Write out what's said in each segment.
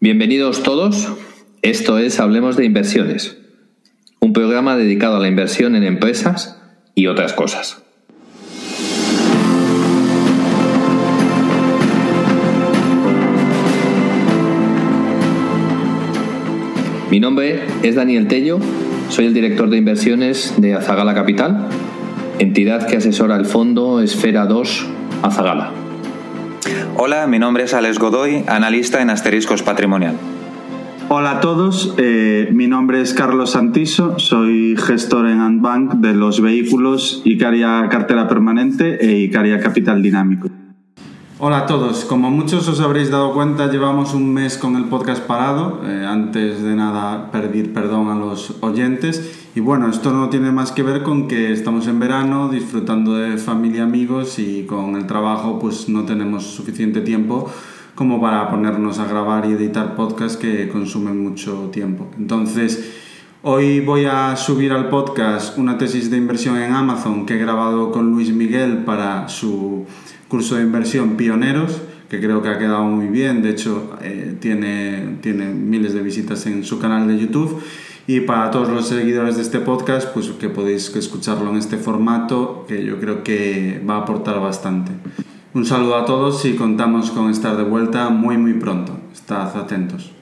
Bienvenidos todos. Esto es Hablemos de Inversiones, un programa dedicado a la inversión en empresas y otras cosas. Mi nombre es Daniel Tello, soy el director de inversiones de Azagala Capital, entidad que asesora el fondo Esfera 2 Azagala. Hola, mi nombre es Alex Godoy, analista en Asteriscos Patrimonial. Hola a todos, eh, mi nombre es Carlos Santiso, soy gestor en Antbank de los vehículos Icaria Cartera Permanente e Icaria Capital Dinámico. Hola a todos, como muchos os habréis dado cuenta, llevamos un mes con el podcast parado. Eh, antes de nada, pedir perdón a los oyentes. Y bueno, esto no tiene más que ver con que estamos en verano, disfrutando de familia, amigos y con el trabajo pues no tenemos suficiente tiempo como para ponernos a grabar y editar podcasts que consumen mucho tiempo. Entonces, hoy voy a subir al podcast una tesis de inversión en Amazon que he grabado con Luis Miguel para su curso de inversión Pioneros, que creo que ha quedado muy bien, de hecho eh, tiene, tiene miles de visitas en su canal de YouTube. Y para todos los seguidores de este podcast, pues que podéis escucharlo en este formato, que yo creo que va a aportar bastante. Un saludo a todos y contamos con estar de vuelta muy muy pronto. Estad atentos.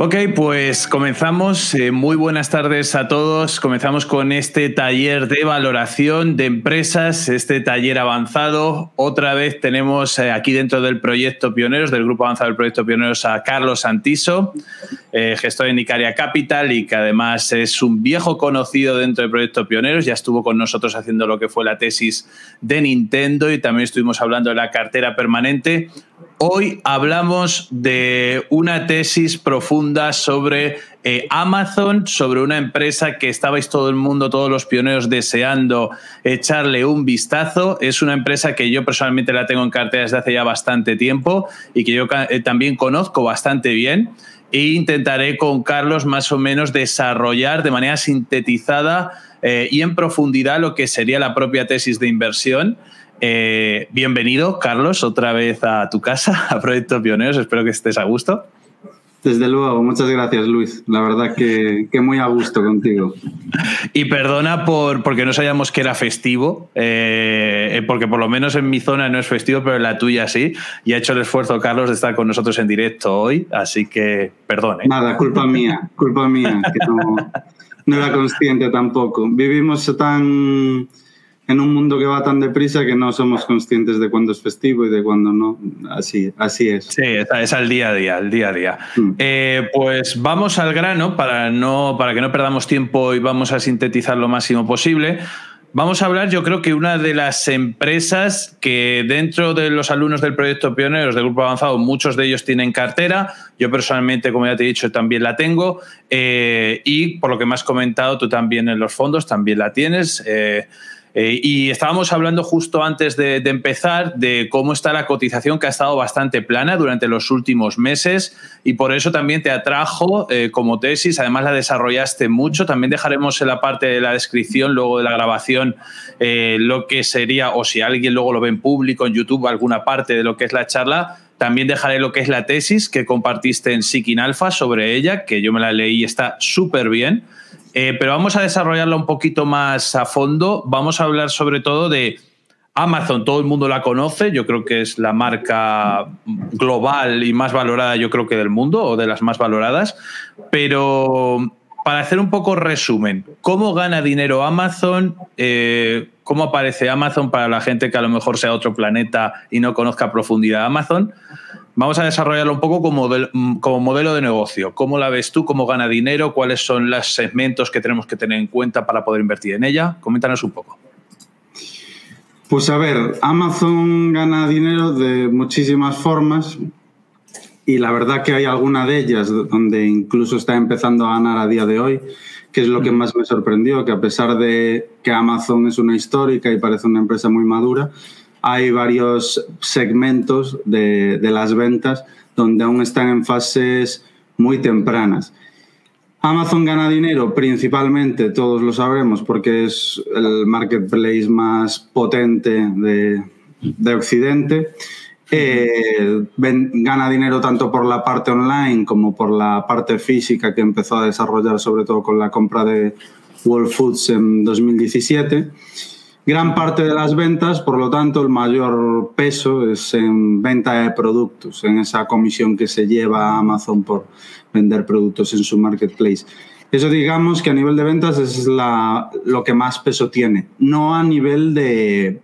Ok, pues comenzamos. Eh, muy buenas tardes a todos. Comenzamos con este taller de valoración de empresas, este taller avanzado. Otra vez tenemos eh, aquí dentro del proyecto Pioneros, del grupo avanzado del proyecto Pioneros, a Carlos Santiso, eh, gestor en Icaria Capital y que además es un viejo conocido dentro del proyecto Pioneros. Ya estuvo con nosotros haciendo lo que fue la tesis de Nintendo y también estuvimos hablando de la cartera permanente. Hoy hablamos de una tesis profunda sobre eh, Amazon, sobre una empresa que estabais todo el mundo, todos los pioneros deseando echarle un vistazo. Es una empresa que yo personalmente la tengo en cartera desde hace ya bastante tiempo y que yo eh, también conozco bastante bien. E intentaré con Carlos más o menos desarrollar de manera sintetizada eh, y en profundidad lo que sería la propia tesis de inversión. Eh, bienvenido, Carlos, otra vez a tu casa, a Proyecto Pioneros. Espero que estés a gusto. Desde luego, muchas gracias Luis. La verdad que, muy a gusto contigo. Y perdona por porque no sabíamos que era festivo, eh, porque por lo menos en mi zona no es festivo, pero en la tuya sí. Y ha hecho el esfuerzo Carlos de estar con nosotros en directo hoy, así que perdone. Nada, culpa mía, culpa mía, que no, no era consciente tampoco. Vivimos tan en un mundo que va tan deprisa que no somos conscientes de cuándo es festivo y de cuándo no. Así, así es. Sí, es, al día a día, al día a día. Mm. Eh, pues vamos al grano para, no, para que no perdamos tiempo y vamos a sintetizar lo máximo posible. Vamos a hablar, yo creo que una de las empresas que dentro de los alumnos del proyecto Pioneros del Grupo Avanzado, muchos de ellos tienen cartera. Yo personalmente, como ya te he dicho, también la tengo. Eh, y por lo que me has comentado, tú también en los fondos también la tienes. Eh, eh, y estábamos hablando justo antes de, empezar de cómo está la cotización que ha estado bastante plana durante los últimos meses y por eso también te atrajo eh, como tesis, además la desarrollaste mucho, también dejaremos en la parte de la descripción, luego de la grabación, eh, lo que sería, o si alguien luego lo ve en público, en YouTube, alguna parte de lo que es la charla, también dejaré lo que es la tesis que compartiste en Seeking Alpha sobre ella, que yo me la leí y está súper bien. Eh, pero vamos a desarrollarla un poquito más a fondo. Vamos a hablar sobre todo de Amazon. Todo el mundo la conoce. Yo creo que es la marca global y más valorada, yo creo que del mundo, o de las más valoradas. Pero para hacer un poco resumen, ¿cómo gana dinero Amazon? Eh, ¿Cómo aparece Amazon para la gente que a lo mejor sea otro planeta y no conozca a profundidad Amazon? Vamos a desarrollarlo un poco como, como modelo de negocio. ¿Cómo la ves tú? ¿Cómo gana dinero? ¿Cuáles son los segmentos que tenemos que tener en cuenta para poder invertir en ella? Coméntanos un poco. Pues a ver, Amazon gana dinero de muchísimas formas y la verdad que hay alguna de ellas donde incluso está empezando a ganar a día de hoy, que es lo que más me sorprendió, que a pesar de que Amazon es una histórica y parece una empresa muy madura, hay varios segmentos de, las ventas donde aún están en fases muy tempranas. Amazon gana dinero principalmente, todos lo sabremos, porque es el marketplace más potente de, Occidente. Eh, gana dinero tanto por la parte online como por la parte física que empezó a desarrollar sobre todo con la compra de World Foods en 2017. Gran parte de las ventas, por lo tanto, el mayor peso es en venta de productos, en esa comisión que se lleva Amazon por vender productos en su marketplace. Eso digamos que a nivel de ventas es lo que más peso tiene, no a nivel de,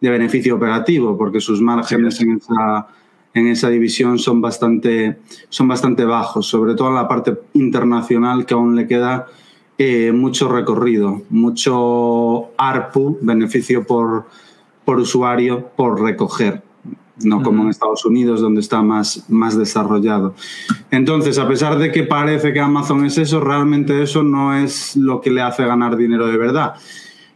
de beneficio operativo, porque sus márgenes en esa, en esa división son bastante, son bastante bajos, sobre todo en la parte internacional que aún le queda eh, mucho recorrido, mucho ARPU, beneficio por, por usuario, por recoger, no como en Estados Unidos, donde está más, más desarrollado. Entonces, a pesar de que parece que Amazon es eso, realmente eso no es lo que le hace ganar dinero de verdad.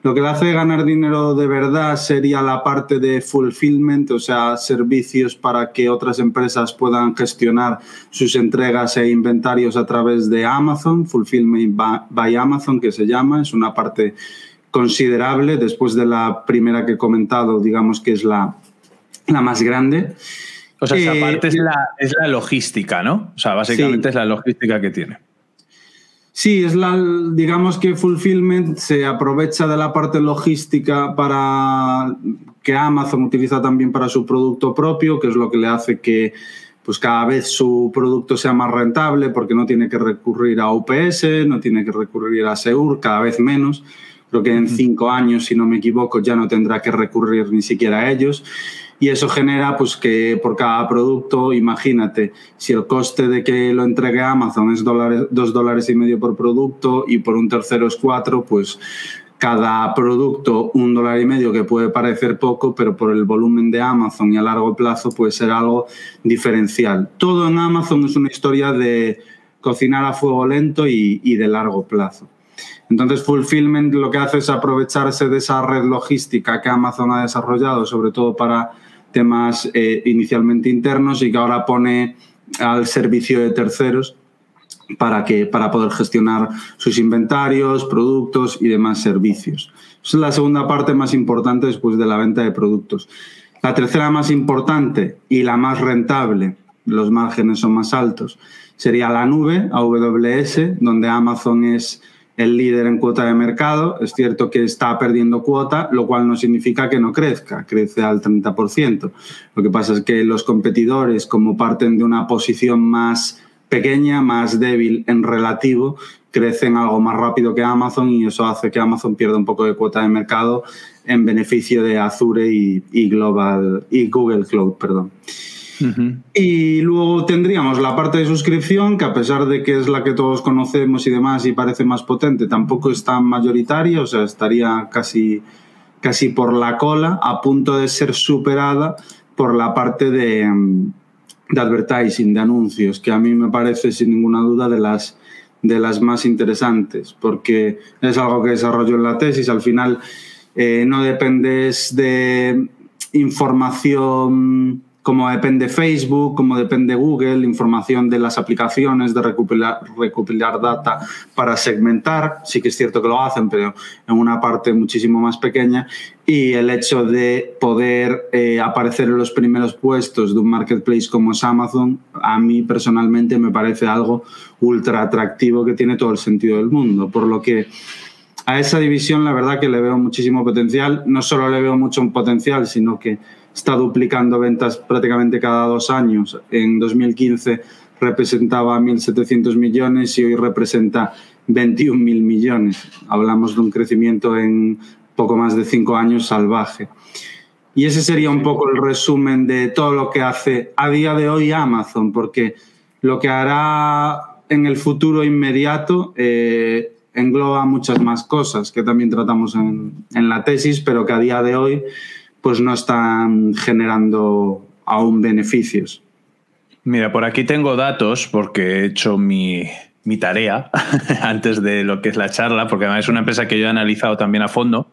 Lo que le hace ganar dinero de verdad sería la parte de fulfillment, o sea, servicios para que otras empresas puedan gestionar sus entregas e inventarios a través de Amazon, Fulfillment by Amazon, que se llama, es una parte considerable después de la primera que he comentado, digamos que es la, la más grande. O sea, esa eh, parte es la, es la logística, ¿no? O sea, básicamente es la logística que tiene. Sí, es la, digamos que Fulfillment se aprovecha de la parte logística para que Amazon utiliza también para su producto propio, que es lo que le hace que pues cada vez su producto sea más rentable porque no tiene que recurrir a UPS, no tiene que recurrir a Seur, cada vez menos. Creo que en cinco años, si no me equivoco, ya no tendrá que recurrir ni siquiera a ellos y eso genera pues que por cada producto, imagínate, si el coste de que lo entregue Amazon es dólares, dos dólares y medio por producto y por un tercero es cuatro, pues cada producto un dólar y medio que puede parecer poco, pero por el volumen de Amazon y a largo plazo puede ser algo diferencial. Todo en Amazon es una historia de cocinar a fuego lento y, y de largo plazo. Entonces, Fulfillment lo que hace es aprovecharse de esa red logística que Amazon ha desarrollado, sobre todo para temas eh, inicialmente internos y que ahora pone al servicio de terceros para, que, para poder gestionar sus inventarios, productos y demás servicios. Esa es la segunda parte más importante después de la venta de productos. La tercera más importante y la más rentable, los márgenes son más altos, sería la nube, AWS, donde Amazon es el líder en cuota de mercado. Es cierto que está perdiendo cuota, lo cual no significa que no crezca, crece al 30%. Lo que pasa es que los competidores, como parten de una posición más pequeña, más débil en relativo, crecen algo más rápido que Amazon y eso hace que Amazon pierda un poco de cuota de mercado en beneficio de Azure y, Global y Google Cloud, perdón. Y luego tendríamos la parte de suscripción, que a pesar de que es la que todos conocemos y demás y parece más potente, tampoco es tan mayoritaria, o sea, estaría casi, casi por la cola, a punto de ser superada por la parte de, de advertising, de anuncios, que a mí me parece sin ninguna duda de las, de las más interesantes, porque es algo que desarrollo en la tesis, al final eh, no dependes de información como depende Facebook, como depende Google, información de las aplicaciones, de recopilar, recopilar data para segmentar, sí que es cierto que lo hacen, pero en una parte muchísimo más pequeña, y el hecho de poder eh, aparecer en los primeros puestos de un marketplace como es Amazon, a mí personalmente me parece algo ultra atractivo que tiene todo el sentido del mundo, por lo que a esa división la verdad que le veo muchísimo potencial, no solo le veo mucho potencial, sino que está duplicando ventas prácticamente cada dos años. En 2015 representaba 1.700 millones y hoy representa 21.000 millones. Hablamos de un crecimiento en poco más de cinco años salvaje. Y ese sería un poco el resumen de todo lo que hace a día de hoy Amazon, porque lo que hará en el futuro inmediato eh, engloba muchas más cosas que también tratamos en, en la tesis, pero que a día de hoy pues no están generando aún beneficios. Mira, por aquí tengo datos porque he hecho mi, tarea antes de lo que es la charla, porque además es una empresa que yo he analizado también a fondo.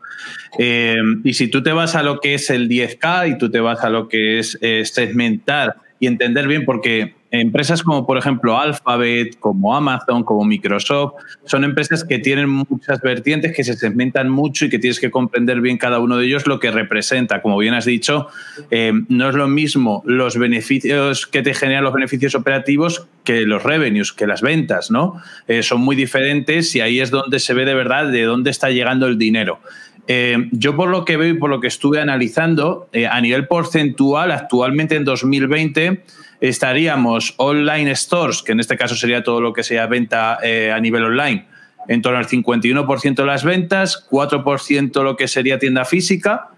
Eh, y si tú te vas a lo que es el 10K y tú te vas a lo que es eh, segmentar y entender bien, porque empresas como por ejemplo Alphabet, como Amazon, como Microsoft, son empresas que tienen muchas vertientes, que se segmentan mucho y que tienes que comprender bien cada uno de ellos lo que representa. Como bien has dicho, eh, no es lo mismo los beneficios que te generan los beneficios operativos que los revenues, que las ventas, ¿no? Eh, son muy diferentes y ahí es donde se ve de verdad de dónde está llegando el dinero. Eh, yo por lo que veo y por lo que estuve analizando, a nivel porcentual, actualmente en 2020 estaríamos online stores, que en este caso sería todo lo que sea venta eh, a nivel online, en torno al 51% de las ventas, 4% lo que sería tienda física,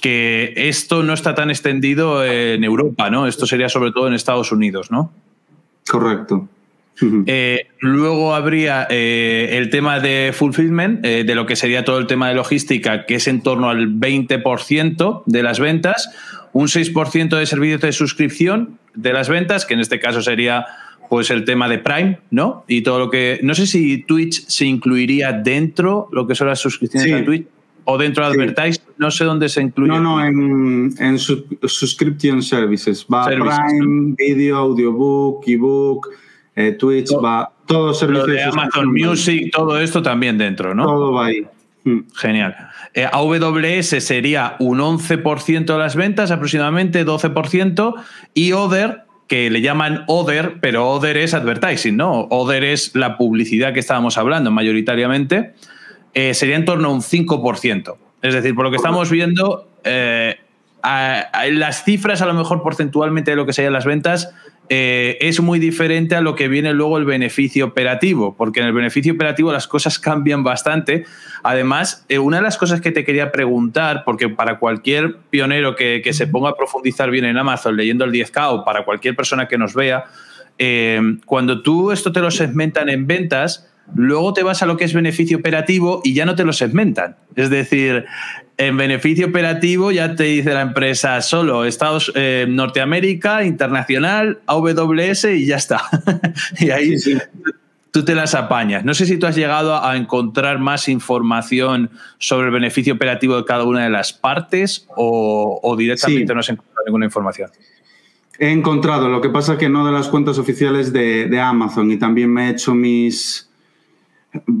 que esto no está tan extendido en Europa, ¿no? Esto sería sobre todo en Estados Unidos, ¿no? Correcto. Eh, luego habría eh, el tema de fulfillment, de lo que sería todo el tema de logística, que es en torno al 20% de las ventas, un 6% de servicios de suscripción de las ventas, que en este caso sería pues el tema de Prime, ¿no? Y todo lo que. No sé si Twitch se incluiría dentro lo que son las suscripciones a Twitch o dentro de Advertise, no sé dónde se incluye. No, no, en, en subscription services. Va Prime, Video, Audiobook, ebook, eh, Twitch, va todo servicios. de Amazon Music, todo esto también dentro, ¿no? Todo va ahí. Mm. Genial. Eh, AWS sería un 11% de las ventas, aproximadamente 12%, y Other, que le llaman Other, pero Other es advertising, ¿no? Other es la publicidad que estábamos hablando mayoritariamente, eh, sería en torno a un 5%. Es decir, por lo que estamos viendo, eh, las cifras a lo mejor porcentualmente de lo que serían las ventas eh, es muy diferente a lo que viene luego el beneficio operativo, porque en el beneficio operativo las cosas cambian bastante. Además, eh, una de las cosas que te quería preguntar, porque para cualquier pionero que, se ponga a profundizar bien en Amazon leyendo el 10K o para cualquier persona que nos vea, eh, cuando tú esto te lo segmentan en ventas, luego te vas a lo que es beneficio operativo y ya no te lo segmentan. Es decir, en beneficio operativo ya te dice la empresa solo Estados eh, Norteamérica, internacional, AWS y ya está. y ahí tú te las apañas. No sé si tú has llegado a encontrar más información sobre el beneficio operativo de cada una de las partes o, directamente no has encontrado ninguna información. He encontrado, lo que pasa es que no de las cuentas oficiales de Amazon y también me he hecho mis,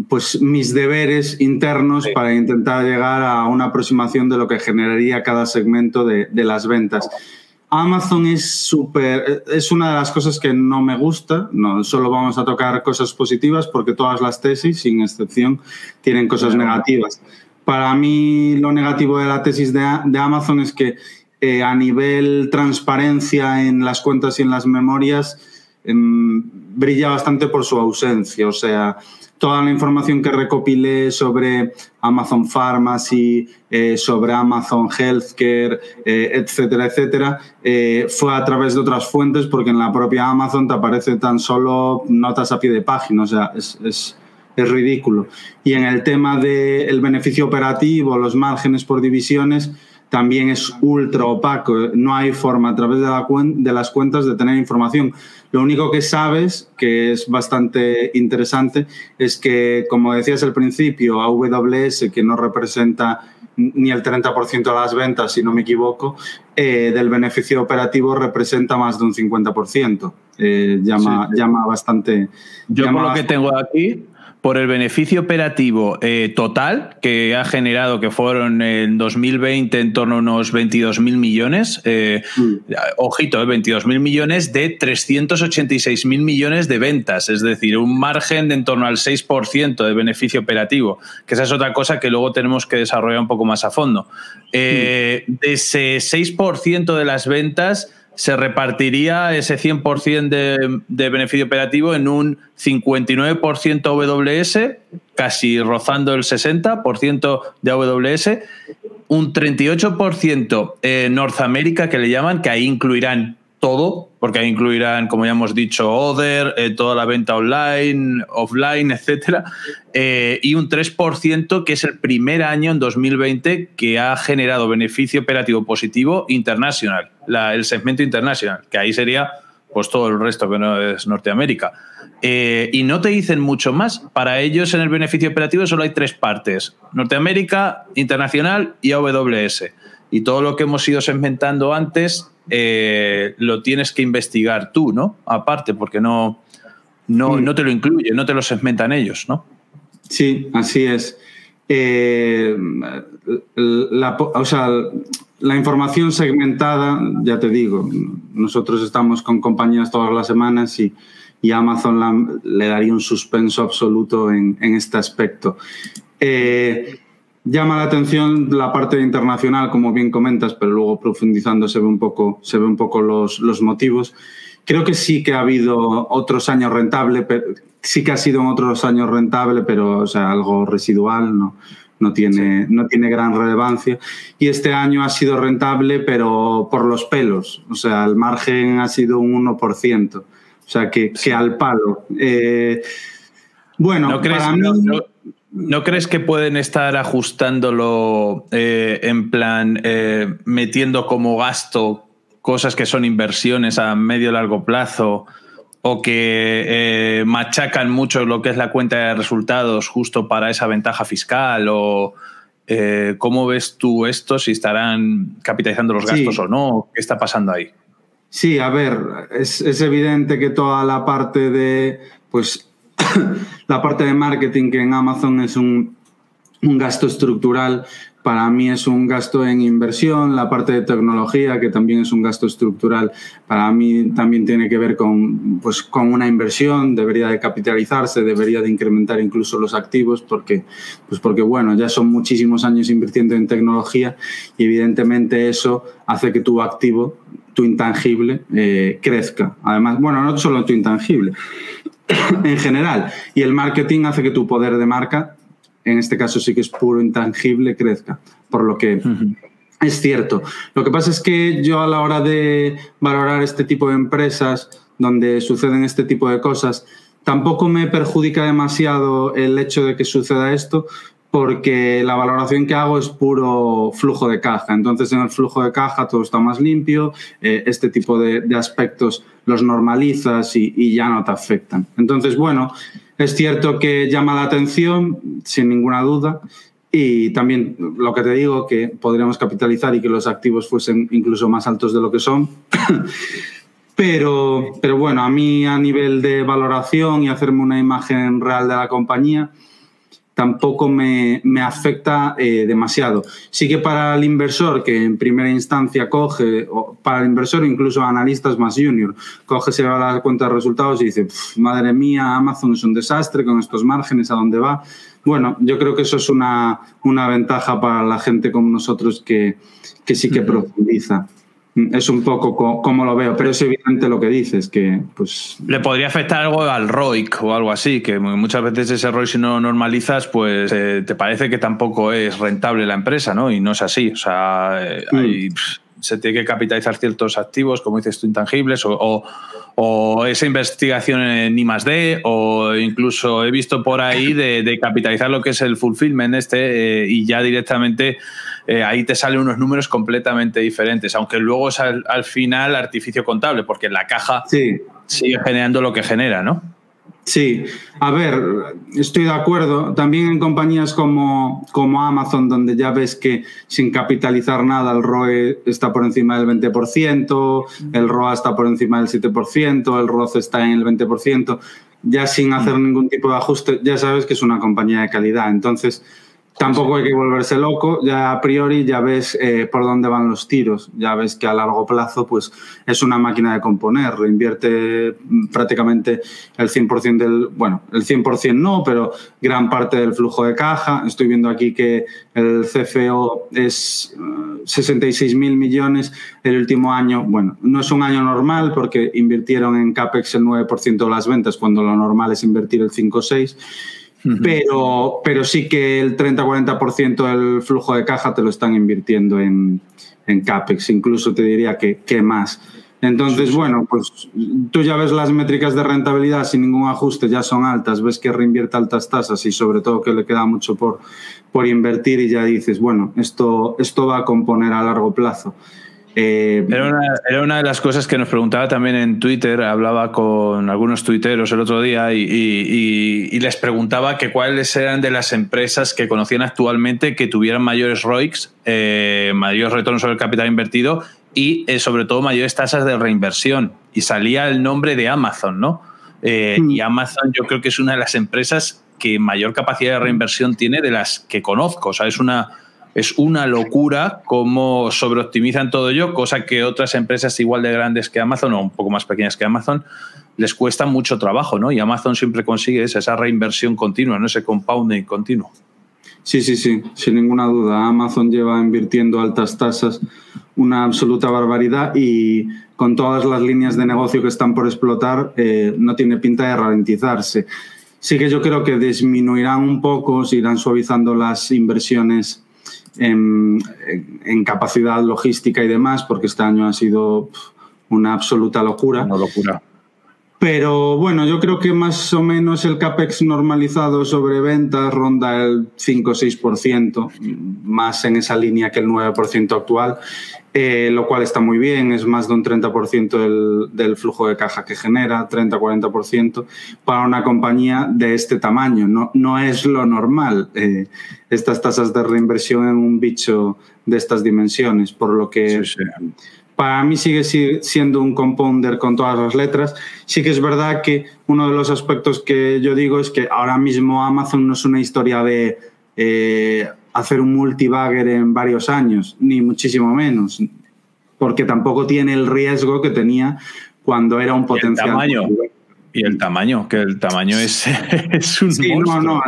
pues mis deberes internos para intentar llegar a una aproximación de lo que generaría cada segmento de, las ventas. Amazon es súper, es una de las cosas que no me gusta, no solo vamos a tocar cosas positivas porque todas las tesis, sin excepción, tienen cosas negativas. Para mí lo negativo de la tesis de, Amazon es que eh, a nivel transparencia en las cuentas y en las memorias em, brilla bastante por su ausencia, o sea, toda la información que recopilé sobre Amazon Pharmacy, eh, sobre Amazon Healthcare, eh, etcétera, etcétera, eh, fue a través de otras fuentes porque en la propia Amazon te aparece tan solo notas a pie de página, o sea, es, ridículo. Y en el tema del beneficio operativo, los márgenes por divisiones, también es ultra opaco. No hay forma a través de, de, las cuentas de tener información. Lo único que sabes, que es bastante interesante, es que, como decías al principio, AWS, que no representa ni el 30% de las ventas, si no me equivoco, eh, del beneficio operativo representa más de un 50%. Eh, llama, llama bastante... Yo por lo que tengo aquí, por el beneficio operativo eh, total que ha generado, que fueron en 2020 en torno a unos 22 mil millones, eh, mm. ojito, eh, 22 mil millones de 386 mil millones de ventas, es decir, un margen de en torno al 6% de beneficio operativo, que esa es otra cosa que luego tenemos que desarrollar un poco más a fondo. Mm. De ese 6% de las ventas, se repartiría ese 100% de, de, beneficio operativo en un 59% AWS, casi rozando el 60% de AWS, un 38% en Norteamérica que le llaman, que ahí incluirán todo, porque ahí incluirán, como ya hemos dicho, Other, eh, toda la venta online, offline, etcétera, eh, y un 3% que es el primer año en 2020 que ha generado beneficio operativo positivo internacional, el segmento internacional, que ahí sería pues todo el resto que no es Norteamérica. Eh, y no te dicen mucho más. Para ellos en el beneficio operativo solo hay tres partes, Norteamérica, internacional y AWS. Y todo lo que hemos ido segmentando antes eh, lo tienes que investigar tú, ¿no? Aparte, porque no, no, no te lo incluye, no te lo segmentan ellos, ¿no? Sí, así es. Eh, la, o sea, la información segmentada, ya te digo, nosotros estamos con compañías todas las semanas y, y Amazon le daría un suspenso absoluto en, en este aspecto. Eh, llama la atención la parte internacional, como bien comentas, pero luego profundizando se ve un poco, se ve un poco los, los motivos. Creo que sí que ha habido otros años rentable, pero, sí que ha sido en otros años rentable, pero o sea, algo residual, no, no, tiene, no tiene gran relevancia. Y este año ha sido rentable, pero por los pelos. O sea, el margen ha sido un 1%. O sea, que, que al palo. Eh, bueno, ¿No crees, para mí... no, crees que pueden estar ajustándolo eh, en plan, eh, metiendo como gasto cosas que son inversiones a medio largo plazo? O que eh, machacan mucho lo que es la cuenta de resultados justo para esa ventaja fiscal o eh, cómo ves tú esto, si estarán capitalizando los gastos o no, qué está pasando ahí. Sí, a ver, es, es evidente que toda la parte de, pues, la parte de marketing que en Amazon es un, un gasto estructural para mí es un gasto en inversión, la parte de tecnología, que también es un gasto estructural, para mí también tiene que ver con, pues, con una inversión, debería de capitalizarse, debería de incrementar incluso los activos, porque, pues porque bueno, ya son muchísimos años invirtiendo en tecnología y evidentemente eso hace que tu activo, tu intangible, eh, crezca. Además, bueno, no solo tu intangible, en general. Y el marketing hace que tu poder de marca en este caso sí que es puro intangible, crezca. Por lo que es cierto. Lo que pasa es que yo a la hora de valorar este tipo de empresas donde suceden este tipo de cosas, tampoco me perjudica demasiado el hecho de que suceda esto, porque la valoración que hago es puro flujo de caja. Entonces, en el flujo de caja todo está más limpio, eh, este tipo de, aspectos los normalizas y, y, ya no te afectan. Entonces, bueno, es cierto que llama la atención, sin ninguna duda, y también lo que te digo, que podríamos capitalizar y que los activos fuesen incluso más altos de lo que son. pero, pero bueno, a mí a nivel de valoración y hacerme una imagen real de la compañía, tampoco me, me afecta eh, demasiado. Sí que para el inversor que en primera instancia coge, o para el inversor incluso analistas más junior, coge, se va a la cuenta de resultados y dice, madre mía, Amazon es un desastre con estos márgenes, ¿a dónde va? Bueno, yo creo que eso es una, una ventaja para la gente como nosotros que, que sí que profundiza es un poco como lo veo, pero es evidente lo que dices, que pues... Le podría afectar algo al ROIC o algo así, que muchas veces ese ROIC si no normalizas, pues eh, te parece que tampoco es rentable la empresa, ¿no? Y no es así, o sea, eh, mm. Se tiene que capitalizar ciertos activos, como dices tú, intangibles, o, o, esa investigación en I más D, o incluso he visto por ahí de, capitalizar lo que es el fulfillment este eh, y ya directamente eh, ahí te salen unos números completamente diferentes, aunque luego es al, final artificio contable, porque la caja sigue generando lo que genera, ¿no? Sí, a ver, estoy de acuerdo. También en compañías como, como Amazon, donde ya ves que sin capitalizar nada el ROE está por encima del 20%, el ROA está por encima del 7%, el ROC está en el 20%, ya sin hacer ningún tipo de ajuste, ya sabes que es una compañía de calidad. Entonces, Tampoco hay que volverse loco, ya a priori ya ves eh, por dónde van los tiros, ya ves que a largo plazo pues es una máquina de componer, invierte prácticamente el 100% del, bueno, el 100% no, pero gran parte del flujo de caja. Estoy viendo aquí que el CFO es 66 eh, mil millones el último año, bueno, no es un año normal porque invirtieron en CAPEX el 9% de las ventas cuando lo normal es invertir el 5 o 6 pero, pero sí que el 30-40% del flujo de caja te lo están invirtiendo en, en CAPEX, incluso te diría que, que más. Entonces, bueno, pues tú ya ves las métricas de rentabilidad sin ningún ajuste, ya son altas, ves que reinvierte altas tasas y sobre todo que le queda mucho por, por invertir y ya dices, bueno, esto, esto va a componer a largo plazo. Eh, era, una, de las cosas que nos preguntaba también en Twitter, hablaba con algunos tuiteros el otro día y, les preguntaba que cuáles eran de las empresas que conocían actualmente que tuvieran mayores ROICs, eh, mayores retornos sobre el capital invertido y eh, sobre todo mayores tasas de reinversión. Y salía el nombre de Amazon, ¿no? Eh, mm. Y Amazon yo creo que es una de las empresas que mayor capacidad de reinversión tiene de las que conozco. O sea, es una, es una locura cómo sobreoptimizan todo ello, cosa que otras empresas igual de grandes que Amazon o un poco más pequeñas que Amazon les cuesta mucho trabajo, ¿no? Y Amazon siempre consigue esa, reinversión continua, ¿no? Ese compounding continuo. Sí, sí, sí, sin ninguna duda. Amazon lleva invirtiendo altas tasas una absoluta barbaridad y con todas las líneas de negocio que están por explotar eh, no tiene pinta de ralentizarse. Sí que yo creo que disminuirán un poco, se irán suavizando las inversiones en, en, capacidad logística y demás, porque este año ha sido una absoluta locura. Una locura. Pero bueno, yo creo que más o menos el CAPEX normalizado sobre ventas ronda el 5 o 6%, más en esa línea que el 9% actual, eh, lo cual está muy bien, es más de un 30% del, del, flujo de caja que genera, 30-40%, para una compañía de este tamaño. No, no es lo normal eh, estas tasas de reinversión en un bicho de estas dimensiones, por lo que... Sí, sí para mí sigue siendo un compounder con todas las letras. Sí que es verdad que uno de los aspectos que yo digo es que ahora mismo Amazon no es una historia de eh, hacer un multibagger en varios años, ni muchísimo menos, porque tampoco tiene el riesgo que tenía cuando era un potencial. Y el tamaño, que el tamaño es, es un sí, No, no,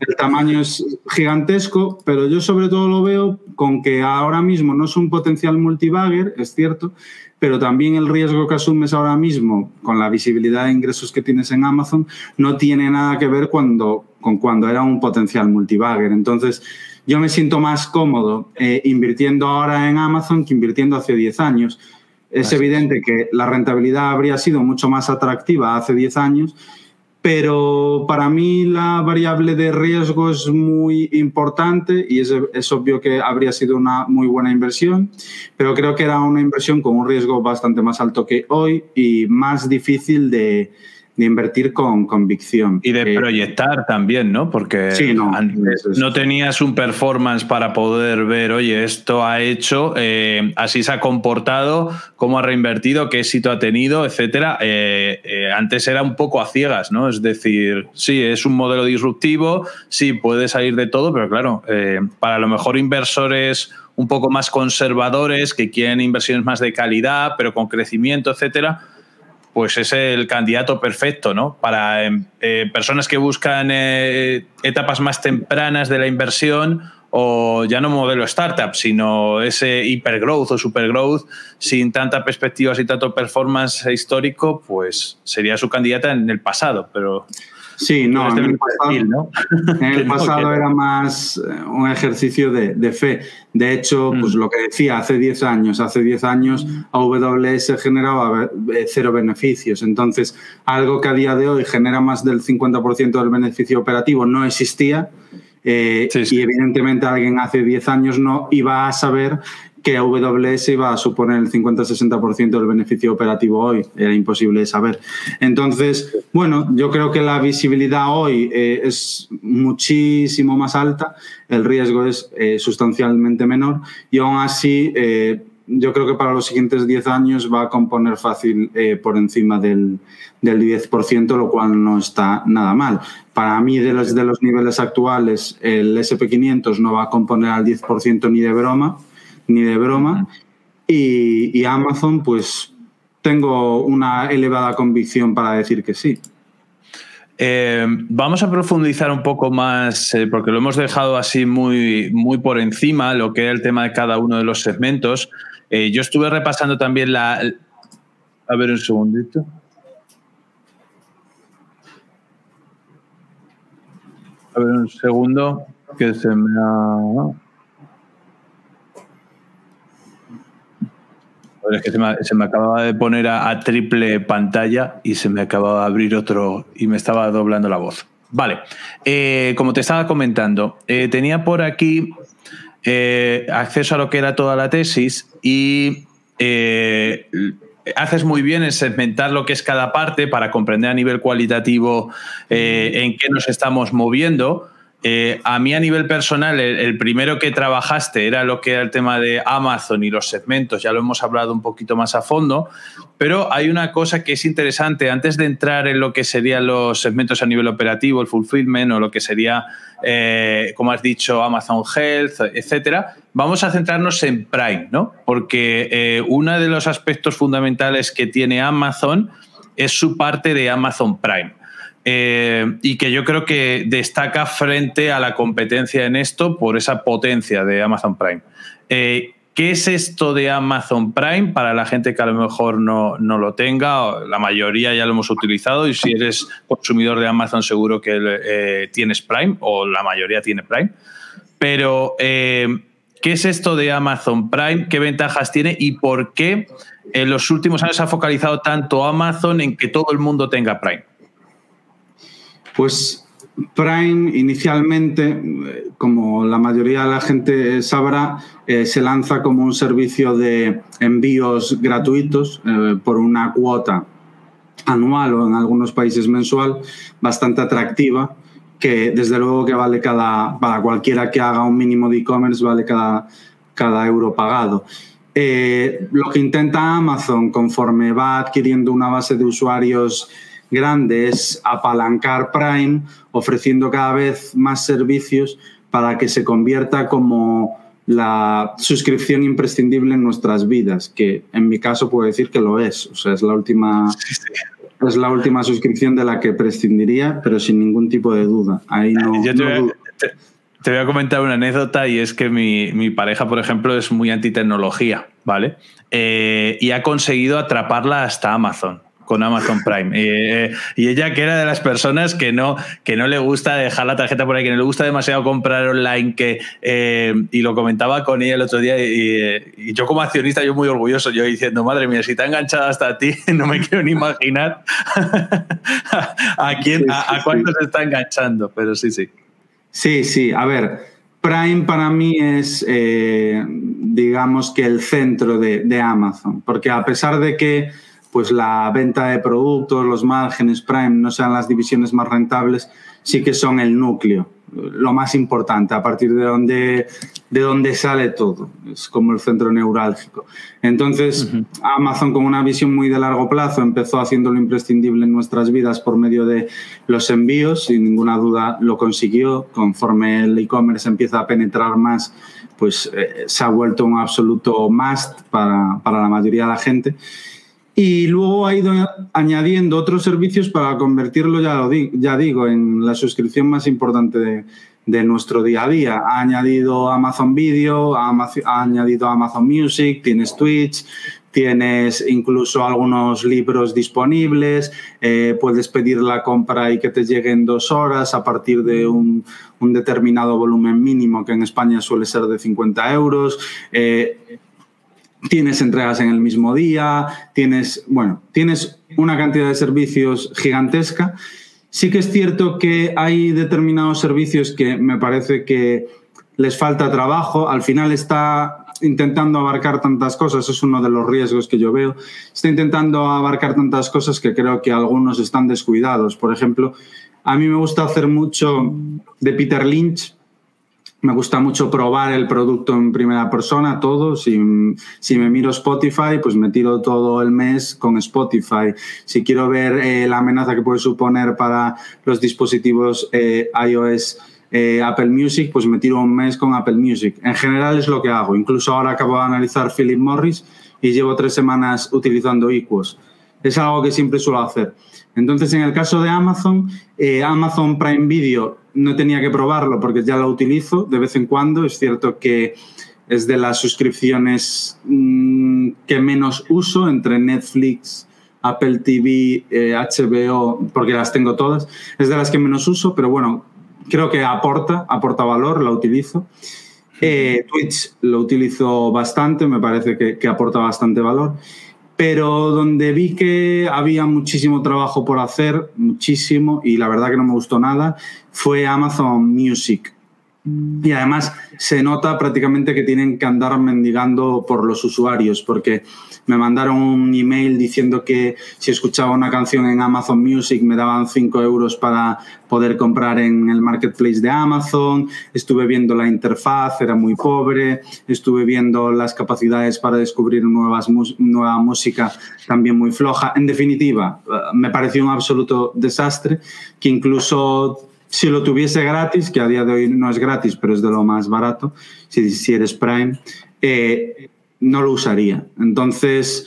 el, tamaño es gigantesco, pero yo sobre todo lo veo con que ahora mismo no es un potencial multibagger, es cierto, pero también el riesgo que asumes ahora mismo con la visibilidad de ingresos que tienes en Amazon no tiene nada que ver cuando, con cuando era un potencial multibagger. Entonces, yo me siento más cómodo eh, invirtiendo ahora en Amazon que invirtiendo hace 10 años. Es evidente que la rentabilidad habría sido mucho más atractiva hace 10 años, pero para mí la variable de riesgo es muy importante y es, es, obvio que habría sido una muy buena inversión, pero creo que era una inversión con un riesgo bastante más alto que hoy y más difícil de, de invertir con convicción. Y de eh, proyectar también, ¿no? Porque no, antes no tenías un performance para poder ver, oye, esto ha hecho, eh, así se ha comportado, cómo ha reinvertido, qué éxito ha tenido, etcétera. Eh, antes era un poco a ciegas, ¿no? Es decir, sí, es un modelo disruptivo, sí, puede salir de todo, pero claro, para lo mejor inversores un poco más conservadores, que quieren inversiones más de calidad, pero con crecimiento, etcétera, pues es el candidato perfecto, ¿no? Para em, eh, personas que buscan eh, etapas más tempranas de la inversión o ya no modelo startup, sino ese hipergrowth o supergrowth sin tanta perspectiva, sin tanto performance histórico, pues sería su candidata en el pasado, pero Sí, no, en el pasado, En el pasado era más eh, un ejercicio de, fe. De hecho, pues mm. lo que decía, hace 10 años, hace 10 años AWS generaba eh, cero beneficios. Entonces, algo que a día de hoy genera más del 50% del beneficio operativo no existía. Eh, y evidentemente alguien hace 10 años no iba a saber que AWS iba a suponer el 50-60% del beneficio operativo hoy. Era imposible saber. Entonces, bueno, yo creo que la visibilidad hoy eh, es muchísimo más alta, el riesgo es eh, sustancialmente menor y aún así eh, yo creo que para los siguientes 10 años va a componer fácil por encima del, del 10%, lo cual no está nada mal. Para mí, de los, de los niveles actuales, el SP500 no va a componer al 10% ni de broma ni de broma. Y, Amazon, pues tengo una elevada convicción para decir que sí. Eh, vamos a profundizar un poco más, eh, porque lo hemos dejado así muy, muy por encima, lo que era el tema de cada uno de los segmentos. Eh, yo estuve repasando también la... A ver un segundito. A ver un segundo, que se me ha... Es que se me, acababa de poner a, triple pantalla y se me acababa de abrir otro y me estaba doblando la voz. Vale, eh, como te estaba comentando, eh, tenía por aquí eh, acceso a lo que era toda la tesis y haces muy bien en segmentar lo que es cada parte para comprender a nivel cualitativo en qué nos estamos moviendo. Eh, a mí a nivel personal, el, primero que trabajaste era lo que era el tema de Amazon y los segmentos, ya lo hemos hablado un poquito más a fondo, pero hay una cosa que es interesante, antes de entrar en lo que serían los segmentos a nivel operativo, el fulfillment o lo que sería, eh, como has dicho, Amazon Health, etcétera, vamos a centrarnos en Prime, ¿no? Porque eh, uno de los aspectos fundamentales que tiene Amazon es su parte de Amazon Prime. Eh, y que yo creo que destaca frente a la competencia en esto por esa potencia de Amazon Prime. Eh, ¿Qué es esto de Amazon Prime para la gente que a lo mejor no, lo tenga? La mayoría ya lo hemos utilizado y si eres consumidor de Amazon seguro que eh, tienes Prime o la mayoría tiene Prime. Pero, ¿qué es esto de Amazon Prime? ¿Qué ventajas tiene y por qué en los últimos años ha focalizado tanto Amazon en que todo el mundo tenga Prime? Pues Prime inicialmente, como la mayoría de la gente sabrá, eh, se lanza como un servicio de envíos gratuitos eh, por una cuota anual o en algunos países mensual bastante atractiva que desde luego que vale cada, para cualquiera que haga un mínimo de e-commerce, vale cada, cada euro pagado. Eh, lo que intenta Amazon conforme va adquiriendo una base de usuarios grande es apalancar Prime ofreciendo cada vez más servicios para que se convierta como la suscripción imprescindible en nuestras vidas, que en mi caso puedo decir que lo es. O sea, es la última, es la última suscripción de la que prescindiría, pero sin ningún tipo de duda. Ahí no, te, voy a comentar una anécdota y es que mi, pareja, por ejemplo, es muy antitecnología, ¿vale? Eh, y ha conseguido atraparla hasta Amazon con Amazon Prime. Eh, y ella que era de las personas que no, que no le gusta dejar la tarjeta por ahí, que no le gusta demasiado comprar online, que, eh, y lo comentaba con ella el otro día, y, yo como accionista, yo muy orgulloso, yo diciendo, madre mía, si te ha enganchado hasta ti, no me quiero ni imaginar a quién, a, cuánto se está enganchando, pero sí, sí. Sí, sí, a ver. Prime para mí es, eh, digamos que el centro de, de Amazon, porque a pesar de que pues la venta de productos, los márgenes Prime no sean las divisiones más rentables, sí que son el núcleo, lo más importante, a partir de donde, de donde sale todo. Es como el centro neurálgico. Entonces, Amazon con una visión muy de largo plazo empezó haciéndolo imprescindible en nuestras vidas por medio de los envíos, sin ninguna duda lo consiguió. Conforme el e-commerce empieza a penetrar más, pues eh, se ha vuelto un absoluto must para, para la mayoría de la gente. Y luego ha ido añadiendo otros servicios para convertirlo, ya, lo ya digo, en la suscripción más importante de, nuestro día a día. Ha añadido Amazon Video, ha, añadido Amazon Music, tienes Twitch, tienes incluso algunos libros disponibles, eh, puedes pedir la compra y que te llegue en dos horas a partir de un, un determinado volumen mínimo que en España suele ser de 50 euros. Eh, tienes entregas en el mismo día, tienes, bueno, tienes una cantidad de servicios gigantesca. Sí que es cierto que hay determinados servicios que me parece que les falta trabajo. Al final está intentando abarcar tantas cosas, es uno de los riesgos que yo veo. Está intentando abarcar tantas cosas que creo que algunos están descuidados. Por ejemplo, a mí me gusta hacer mucho de Peter Lynch, me gusta mucho probar el producto en primera persona, todo. Si, si, me miro Spotify, pues me tiro todo el mes con Spotify. Si quiero ver eh, la amenaza que puede suponer para los dispositivos eh, iOS, eh, Apple Music, pues me tiro un mes con Apple Music. En general es lo que hago. Incluso ahora acabo de analizar Philip Morris y llevo tres semanas utilizando Equus. Es algo que siempre suelo hacer. Entonces, en el caso de Amazon, Amazon Prime Video no tenía que probarlo porque ya lo utilizo de vez en cuando. Es cierto que es de las suscripciones mm, que menos uso entre Netflix, Apple TV, HBO, eh, porque las tengo todas. Es de las que menos uso, pero bueno, creo que aporta, aporta valor, la utilizo. Eh, Twitch lo utilizo bastante, me parece que, que aporta bastante valor pero donde vi que había muchísimo trabajo por hacer, muchísimo, y la verdad que no me gustó nada, fue Amazon Music. Y además se nota prácticamente que tienen que andar mendigando por los usuarios, porque me mandaron un email diciendo que si escuchaba una canción en Amazon Music me daban 5 euros para poder comprar en el marketplace de Amazon. Estuve viendo la interfaz, era muy pobre. Estuve viendo las capacidades para descubrir nuevas, nueva música, también muy floja. En definitiva, eh, me pareció un absoluto desastre que incluso si lo tuviese gratis, que a día de hoy no es gratis, pero es de lo más barato, si, si eres Prime, eh, no lo usaría. Entonces,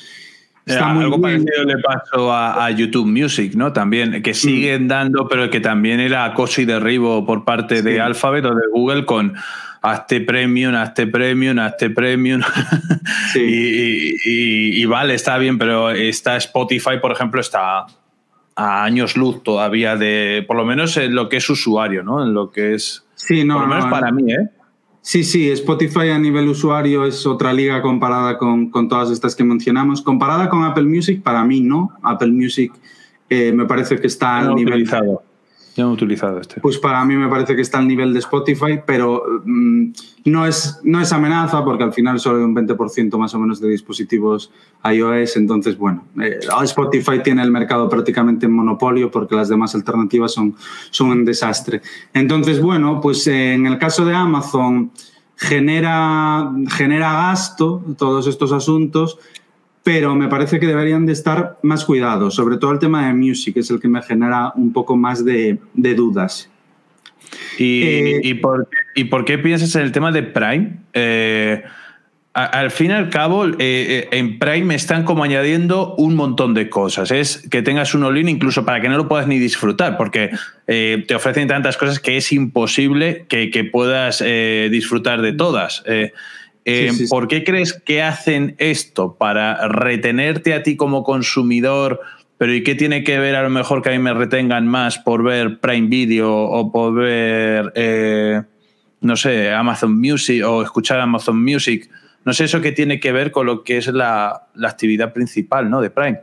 está muy algo parecido le pasó a, YouTube Music, ¿no? También, que siguen mm. dando, pero que también era acoso y derribo por parte de Alphabet o de Google con hazte premium, hazte premium, hazte premium. Sí. y, vale, está bien, pero está Spotify, por ejemplo, está a años luz todavía de, por lo menos en lo que es usuario, ¿no? En lo que es... Sí, no, por lo menos para mí, ¿eh? Sí, sí, Spotify a nivel usuario es otra liga comparada con, con, todas estas que mencionamos. Comparada con Apple Music, para mí no. Apple Music eh, me parece que está al nivel... Utilizado utilizado este. Pues para mí me parece que está al nivel de Spotify, pero mm, no, es, no es amenaza porque al final solo hay un 20% más o menos de dispositivos iOS. Entonces, bueno, eh, Spotify tiene el mercado prácticamente en monopolio porque las demás alternativas son, son un desastre. Entonces, bueno, pues eh, en el caso de Amazon genera, genera gasto todos estos asuntos pero me parece que deberían de estar más cuidados, sobre todo el tema de music, que es el que me genera un poco más de, dudas. ¿Y, eh, y, por, ¿Y, por, qué piensas en el tema de Prime? Eh, al fin y al cabo, eh, en Prime están como añadiendo un montón de cosas. Es que tengas un all incluso para que no lo puedas ni disfrutar, porque te ofrecen tantas cosas que es imposible que, que puedas disfrutar de todas. Eh, ¿Por qué crees que hacen esto? ¿Para retenerte a ti como consumidor? Pero ¿y qué tiene que ver a lo mejor que a mí me retengan más por ver Prime Video o por ver, eh, no sé, Amazon Music o escuchar Amazon Music? No sé eso qué tiene que ver con lo que es la, actividad principal ¿no? de Prime.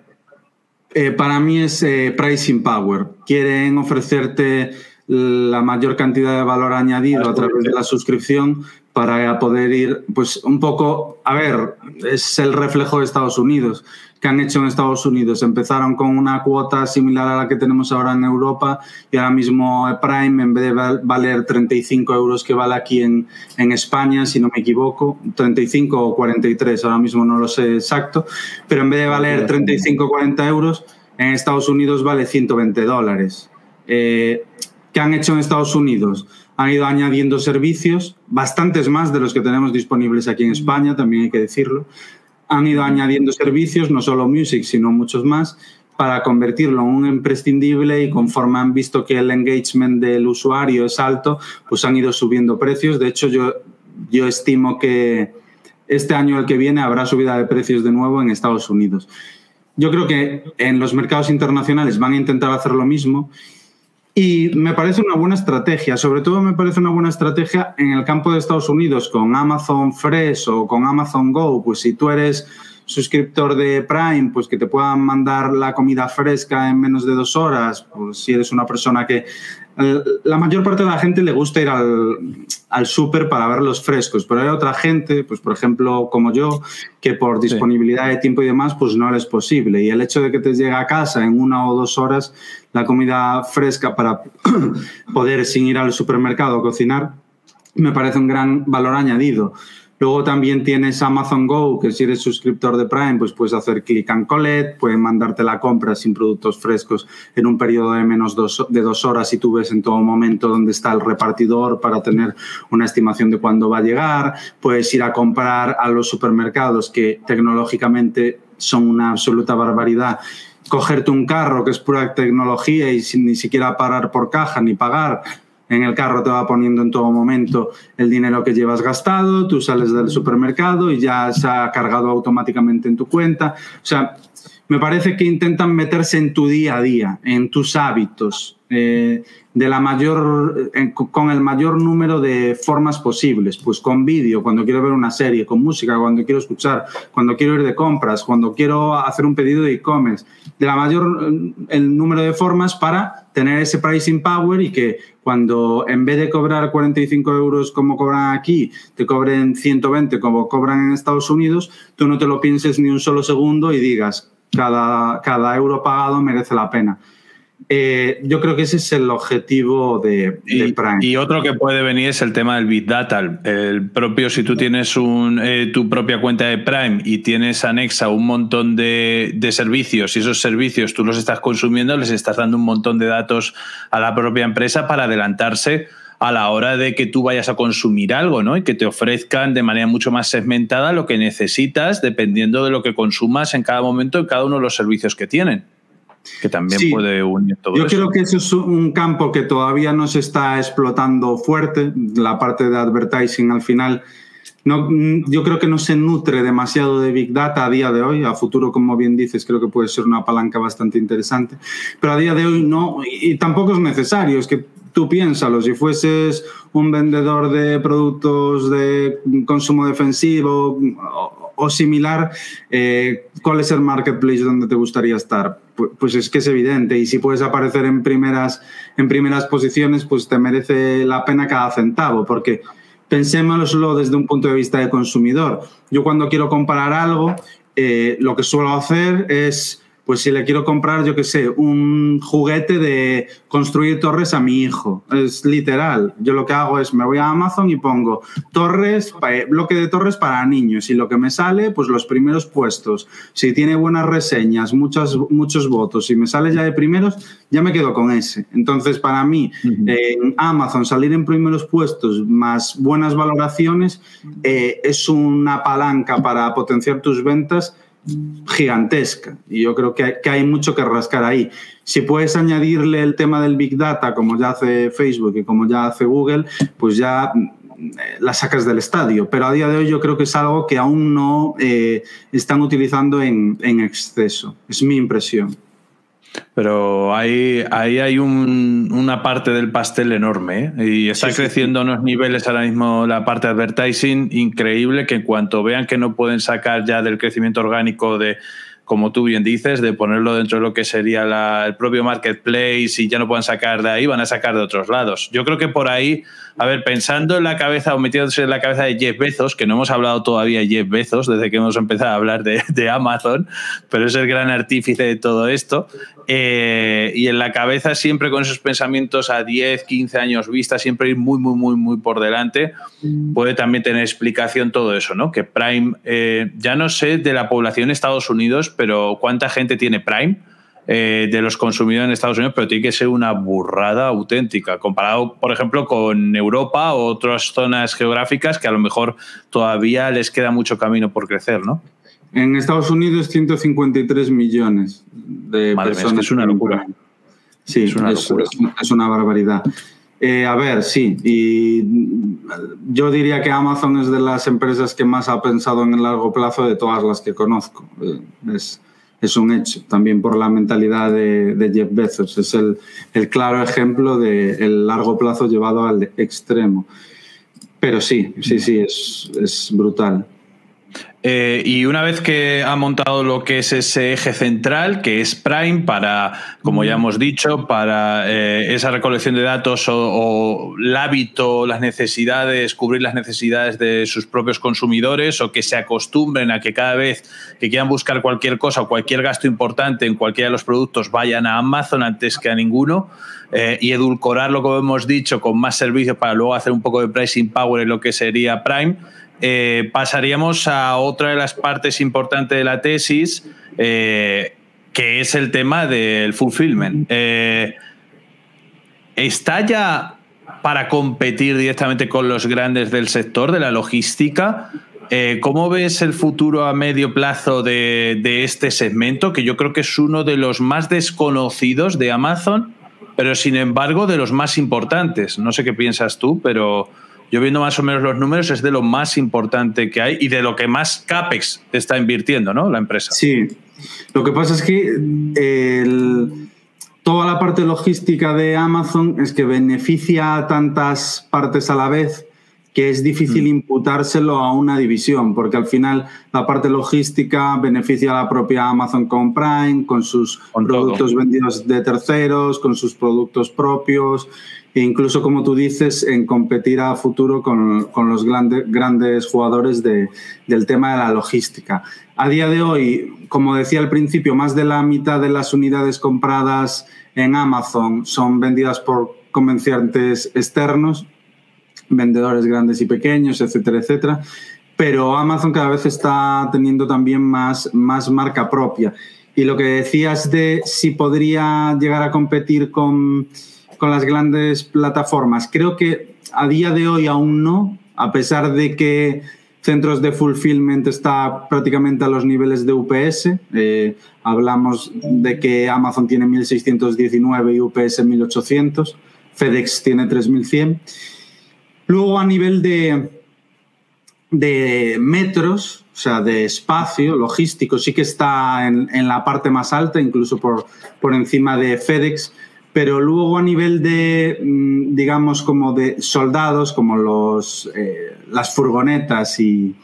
Eh, para mí es pricing power. Quieren ofrecerte la mayor cantidad de valor añadido a través de la suscripción para poder ir, pues un poco, a ver, es el reflejo de Estados Unidos, que han hecho en Estados Unidos. Empezaron con una cuota similar a la que tenemos ahora en Europa y ahora mismo Prime, en vez de valer 35 euros que vale aquí en, en España, si no me equivoco, 35 o 43, ahora mismo no lo sé exacto, pero en vez de valer 35 o 40 euros, en Estados Unidos vale 120 dólares. Eh, ¿Qué han hecho en Estados Unidos? Han ido añadiendo servicios, bastantes más de los que tenemos disponibles aquí en España, también hay que decirlo. Han ido añadiendo servicios, no solo Music, sino muchos más, para convertirlo en un imprescindible y conforme han visto que el engagement del usuario es alto, pues han ido subiendo precios. De hecho, yo, yo estimo que este año el que viene habrá subida de precios de nuevo en Estados Unidos. Yo creo que en los mercados internacionales van a intentar hacer lo mismo y me parece una buena estrategia, sobre todo me parece una buena estrategia en el campo de Estados Unidos con Amazon Fresh o con Amazon Go, pues si tú eres suscriptor de Prime, pues que te puedan mandar la comida fresca en menos de dos horas, pues si eres una persona que... La mayor parte de la gente le gusta ir al, al súper para ver los frescos, pero hay otra gente, pues por ejemplo como yo, que por disponibilidad de tiempo y demás, pues no es posible. Y el hecho de que te llegue a casa en una o dos horas la comida fresca para poder, sin ir al supermercado, cocinar, me parece un gran valor añadido. Luego también tienes Amazon Go, que si eres suscriptor de Prime, pues puedes hacer click and collect, pueden mandarte la compra sin productos frescos en un periodo de menos de dos horas y tú ves en todo momento dónde está el repartidor para tener una estimación de cuándo va a llegar. Puedes ir a comprar a los supermercados que tecnológicamente son una absoluta barbaridad cogerte un carro que es pura tecnología y sin ni siquiera parar por caja ni pagar, en el carro te va poniendo en todo momento el dinero que llevas gastado, tú sales del supermercado y ya se ha cargado automáticamente en tu cuenta. O sea, me parece que intentan meterse en tu día a día, en tus hábitos, eh, de la mayor, con el mayor número de formas posibles, pues con vídeo, cuando quiero ver una serie, con música, cuando quiero escuchar, cuando quiero ir de compras, cuando quiero hacer un pedido de e-commerce, de la mayor el número de formas para tener ese pricing power y que cuando en vez de cobrar 45 euros como cobran aquí, te cobren 120 como cobran en Estados Unidos, tú no te lo pienses ni un solo segundo y digas, cada, cada euro pagado merece la pena. Eh, yo creo que ese es el objetivo de, Prime. Y otro que puede venir es el tema del Big Data. El propio, si tú tienes un, eh, tu propia cuenta de Prime y tienes anexa un montón de, de, servicios y esos servicios tú los estás consumiendo, les estás dando un montón de datos a la propia empresa para adelantarse a la hora de que tú vayas a consumir algo, ¿no? Y que te ofrezcan de manera mucho más segmentada lo que necesitas dependiendo de lo que consumas en cada momento en cada uno de los servicios que tienen que también puede unir todo Yo creo que eso es un campo que todavía no se está explotando fuerte, la parte de advertising al final. No, yo creo que no se nutre demasiado de Big Data a día de hoy. A futuro, como bien dices, creo que puede ser una palanca bastante interesante. Pero a día de hoy no, y tampoco es necesario. Es que tú piénsalo, si fueses un vendedor de productos de consumo defensivo o, similar, eh, ¿cuál es el marketplace donde te gustaría estar? Pues, es que es evidente y si puedes aparecer en primeras, en primeras posiciones, pues te merece la pena cada centavo, porque pensémoslo desde un punto de vista de consumidor. Yo cuando quiero comprar algo, eh, lo que suelo hacer es pues si le quiero comprar, yo qué sé, un juguete de construir torres a mi hijo. Es literal. Yo lo que hago es me voy a Amazon y pongo torres, eh, bloque de torres para niños y lo que me sale, pues los primeros puestos. Si tiene buenas reseñas, muchos, muchos votos, y me sale ya de primeros, ya me quedo con ese. Entonces, para mí, en Amazon salir en primeros puestos más buenas valoraciones eh, es una palanca para potenciar tus ventas gigantesca y yo creo que hay, mucho que rascar ahí. Si puedes añadirle el tema del Big Data, como ya hace Facebook y como ya hace Google, pues ya mm, la sacas del estadio. Pero a día de hoy yo creo que es algo que aún no eh, están utilizando en exceso. Es mi impresión. Pero ahí, ahí hay una parte del pastel enorme ¿eh? y está creciendo unos niveles ahora mismo la parte de advertising increíble que en cuanto vean que no pueden sacar ya del crecimiento orgánico de como tú bien dices, de ponerlo dentro de lo que sería el propio marketplace y ya no puedan sacar de ahí, van a sacar de otros lados. Yo creo que por ahí, a ver, pensando en la cabeza o metiéndose en la cabeza de Jeff Bezos, que no hemos hablado todavía de Jeff Bezos desde que hemos empezado a hablar de, de Amazon, pero es el gran artífice de todo esto, eh, y en la cabeza siempre con esos pensamientos a 10, 15 años vista, siempre ir muy, muy, muy, muy por delante, puede también tener explicación todo eso, ¿no? Que Prime, eh, ya no sé de la población de Estados Unidos, pero cuánta gente tiene Prime. Eh, de los consumidores en Estados Unidos, pero tiene que ser una burrada auténtica, comparado, por ejemplo, con Europa o otras zonas geográficas que a lo mejor todavía les queda mucho camino por crecer, ¿no? En Estados Unidos 153 millones de personas. es una locura. Sí, es una, Es, una barbaridad. Eh, a ver, sí, y yo diría que Amazon es de las empresas que más ha pensado en el largo plazo de todas las que conozco. Eh, es, es un hecho, también por la mentalidad de, Jeff Bezos. Es el, claro ejemplo del largo plazo llevado al extremo. Pero sí, sí, sí, es brutal. Eh, y una vez que ha montado lo que es ese eje central, que es Prime, para, como ya hemos dicho, para eh, esa recolección de datos o, el hábito, las necesidades, cubrir las necesidades de sus propios consumidores o que se acostumbren a que cada vez que quieran buscar cualquier cosa o cualquier gasto importante en cualquiera de los productos vayan a Amazon antes que a ninguno. Eh, y edulcorarlo, como hemos dicho, con más servicios para luego hacer un poco de pricing power en lo que sería Prime eh, pasaríamos a otra de las partes importantes de la tesis, eh, que es el tema del fulfillment. Eh, ¿Está ya para competir directamente con los grandes del sector de la logística? ¿Cómo ves el futuro a medio plazo de, de, este segmento? Que yo creo que es uno de los más desconocidos de Amazon, pero sin embargo de los más importantes. No sé qué piensas tú, pero yo viendo más o menos los números, es de lo más importante que hay y de lo que más CAPEX está invirtiendo, ¿no? La empresa. Sí. Lo que pasa es que toda la parte logística de Amazon es que beneficia a tantas partes a la vez que es difícil mm. imputárselo a una división, porque al final la parte logística beneficia a la propia Amazon con Prime, con sus productos vendidos de terceros, con sus productos propios, e incluso, como tú dices, en competir a futuro con, los grandes jugadores del tema de la logística. A día de hoy, como decía al principio, más de la mitad de las unidades compradas en Amazon son vendidas por comerciantes externos, vendedores grandes y pequeños, etcétera, etcétera. Pero Amazon cada vez está teniendo también más, más marca propia. Y lo que decías de si podría llegar a competir con, con las grandes plataformas, creo que a día de hoy aún no, a pesar de que centros de fulfillment está prácticamente a los niveles de UPS. Eh, hablamos de que Amazon tiene 1.619 y UPS 1.800, FedEx tiene 3.100. Luego a nivel de, de metros, o sea, de espacio logístico, sí que está en, la parte más alta, incluso por, por encima de FedEx, pero luego a nivel de, mm, digamos, como de soldados, como los, eh, las furgonetas y,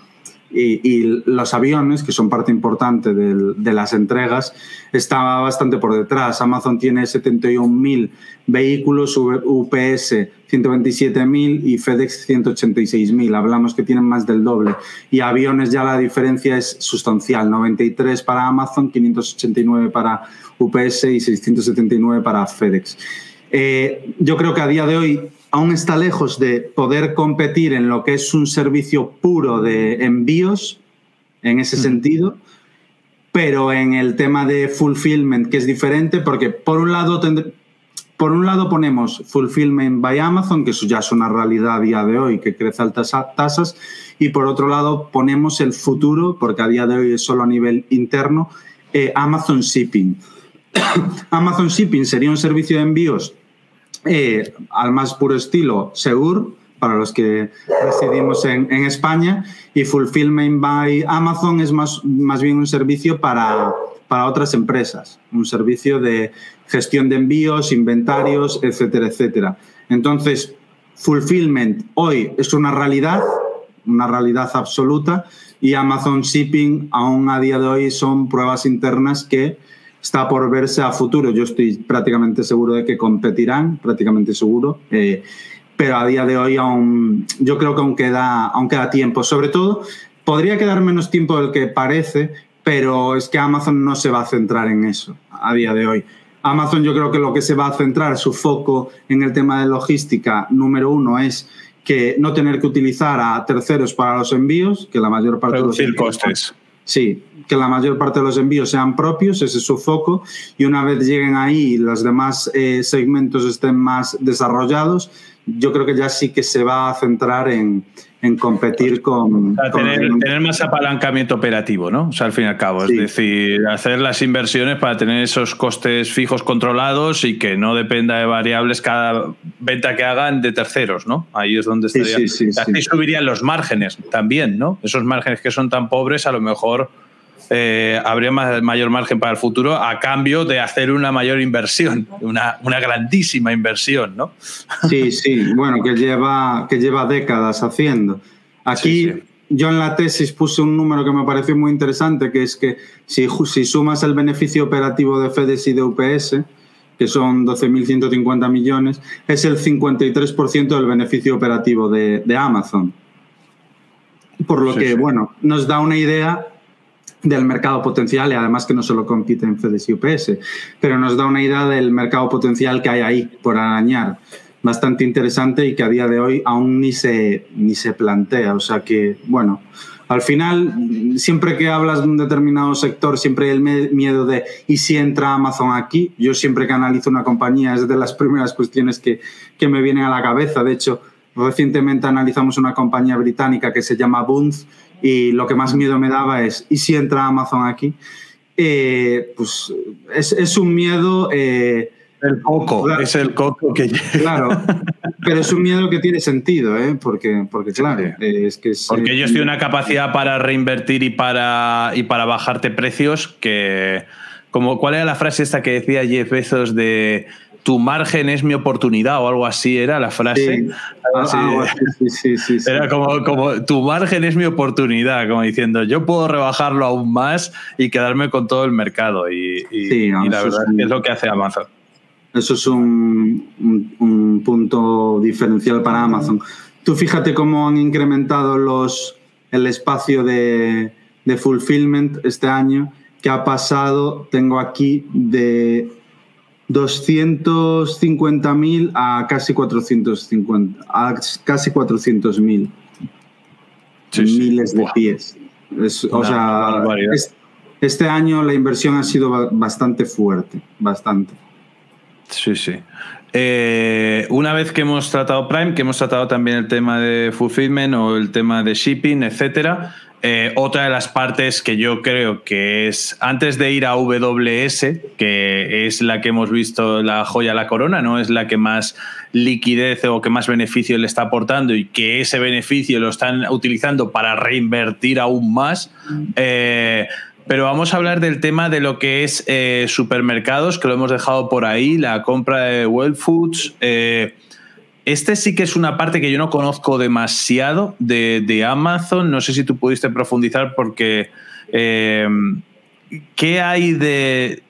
y, los aviones, que son parte importante de las entregas, está bastante por detrás. Amazon tiene 71.000 vehículos, UPS 127.000 y FedEx 186.000. Hablamos que tienen más del doble. Y aviones ya la diferencia es sustancial. 93 para Amazon, 589 para UPS y 679 para FedEx. Eh, yo creo que a día de hoy aún está lejos de poder competir en lo que es un servicio puro de envíos, en ese sentido, pero en el tema de fulfillment, que es diferente, porque por un lado, por un lado ponemos fulfillment by Amazon, que eso ya es una realidad a día de hoy, que crece altas tasas, y por otro lado ponemos el futuro, porque a día de hoy es solo a nivel interno, eh, Amazon Shipping. Amazon Shipping sería un servicio de envíos eh, al más puro estilo Segur, para los que residimos en, España, y Fulfillment by Amazon es más, más bien un servicio para, para otras empresas, un servicio de gestión de envíos, inventarios, etcétera, etcétera. Entonces, Fulfillment hoy es una realidad, una realidad absoluta, y Amazon Shipping aún a día de hoy son pruebas internas que está por verse a futuro. Yo estoy prácticamente seguro de que competirán, prácticamente seguro. Eh, pero a día de hoy aún, yo creo que aún queda, aún queda tiempo. Sobre todo, podría quedar menos tiempo del que parece, pero es que Amazon no se va a centrar en eso a día de hoy. Amazon yo creo que lo que se va a centrar, su foco en el tema de logística, número uno, es que no tener que utilizar a terceros para los envíos, que la mayor parte Reducir de los costes. Sí, que la mayor parte de los envíos sean propios, ese es su foco, y una vez lleguen ahí y los demás eh, segmentos estén más desarrollados, yo creo que ya sí que se va a centrar en, competir con... tener, más apalancamiento operativo, ¿no? O sea, al fin y al cabo, es decir, hacer las inversiones para tener esos costes fijos controlados y que no dependa de variables cada venta que hagan de terceros, ¿no? Ahí es donde estaría. Así subirían los márgenes también, ¿no? Esos márgenes que son tan pobres, a lo mejor eh, habría mayor margen para el futuro a cambio de hacer una mayor inversión, una, una grandísima inversión, ¿no? Sí, sí, bueno, que lleva, que lleva décadas haciendo. Aquí yo en la tesis puse un número que me pareció muy interesante, que es que si, si sumas el beneficio operativo de FEDES y de UPS, que son 12.150 millones, es el 53% del beneficio operativo de, de Amazon. Por lo que, bueno, nos da una idea del mercado potencial y además que no solo compite en FedEx y UPS, pero nos da una idea del mercado potencial que hay ahí por arañar bastante interesante y que a día de hoy aún ni se, ni se plantea. O sea que, bueno, al final, siempre que hablas de un determinado sector, siempre hay el miedo de ¿y si entra Amazon aquí? Yo siempre que analizo una compañía es de las primeras cuestiones que, que me vienen a la cabeza. De hecho, recientemente analizamos una compañía británica que se llama Bunz y lo que más miedo me daba es, ¿y si entra Amazon aquí? Eh, pues es, es, un miedo... Eh, el coco, es el coco que... Claro, pero es un miedo que tiene sentido, ¿eh? porque, porque claro, es que... porque ellos tienen una capacidad para reinvertir y para, y para bajarte precios que como cuál era la frase esta que decía Jeff Bezos de tu margen es mi oportunidad o algo así era la frase. Sí, sí, sí, era como, como tu margen es mi oportunidad, como diciendo yo puedo rebajarlo aún más y quedarme con todo el mercado. Y, la verdad es, que es lo que hace Amazon. Eso es un, un, punto diferencial para Amazon. Tú fíjate cómo han incrementado los, el espacio de, de fulfillment este año, que ha pasado, tengo aquí, de 250.000 a casi 450, a casi 400.000 miles de pies. o sea, este año la inversión ha sido bastante fuerte, bastante. Sí, sí. Eh, una vez que hemos tratado Prime, que hemos tratado también el tema de fulfillment o el tema de shipping, etcétera, eh, otra de las partes que yo creo que es, antes de ir a WS, que es la que hemos visto la joya la corona, ¿no? Es la que más liquidez o que más beneficio le está aportando y que ese beneficio lo están utilizando para reinvertir aún más. Eh, pero vamos a hablar del tema de lo que es eh, supermercados, que lo hemos dejado por ahí, la compra de Well Foods. Este sí que es una parte que yo no conozco demasiado de, Amazon. No sé si tú pudiste profundizar porque eh, ¿qué hay de,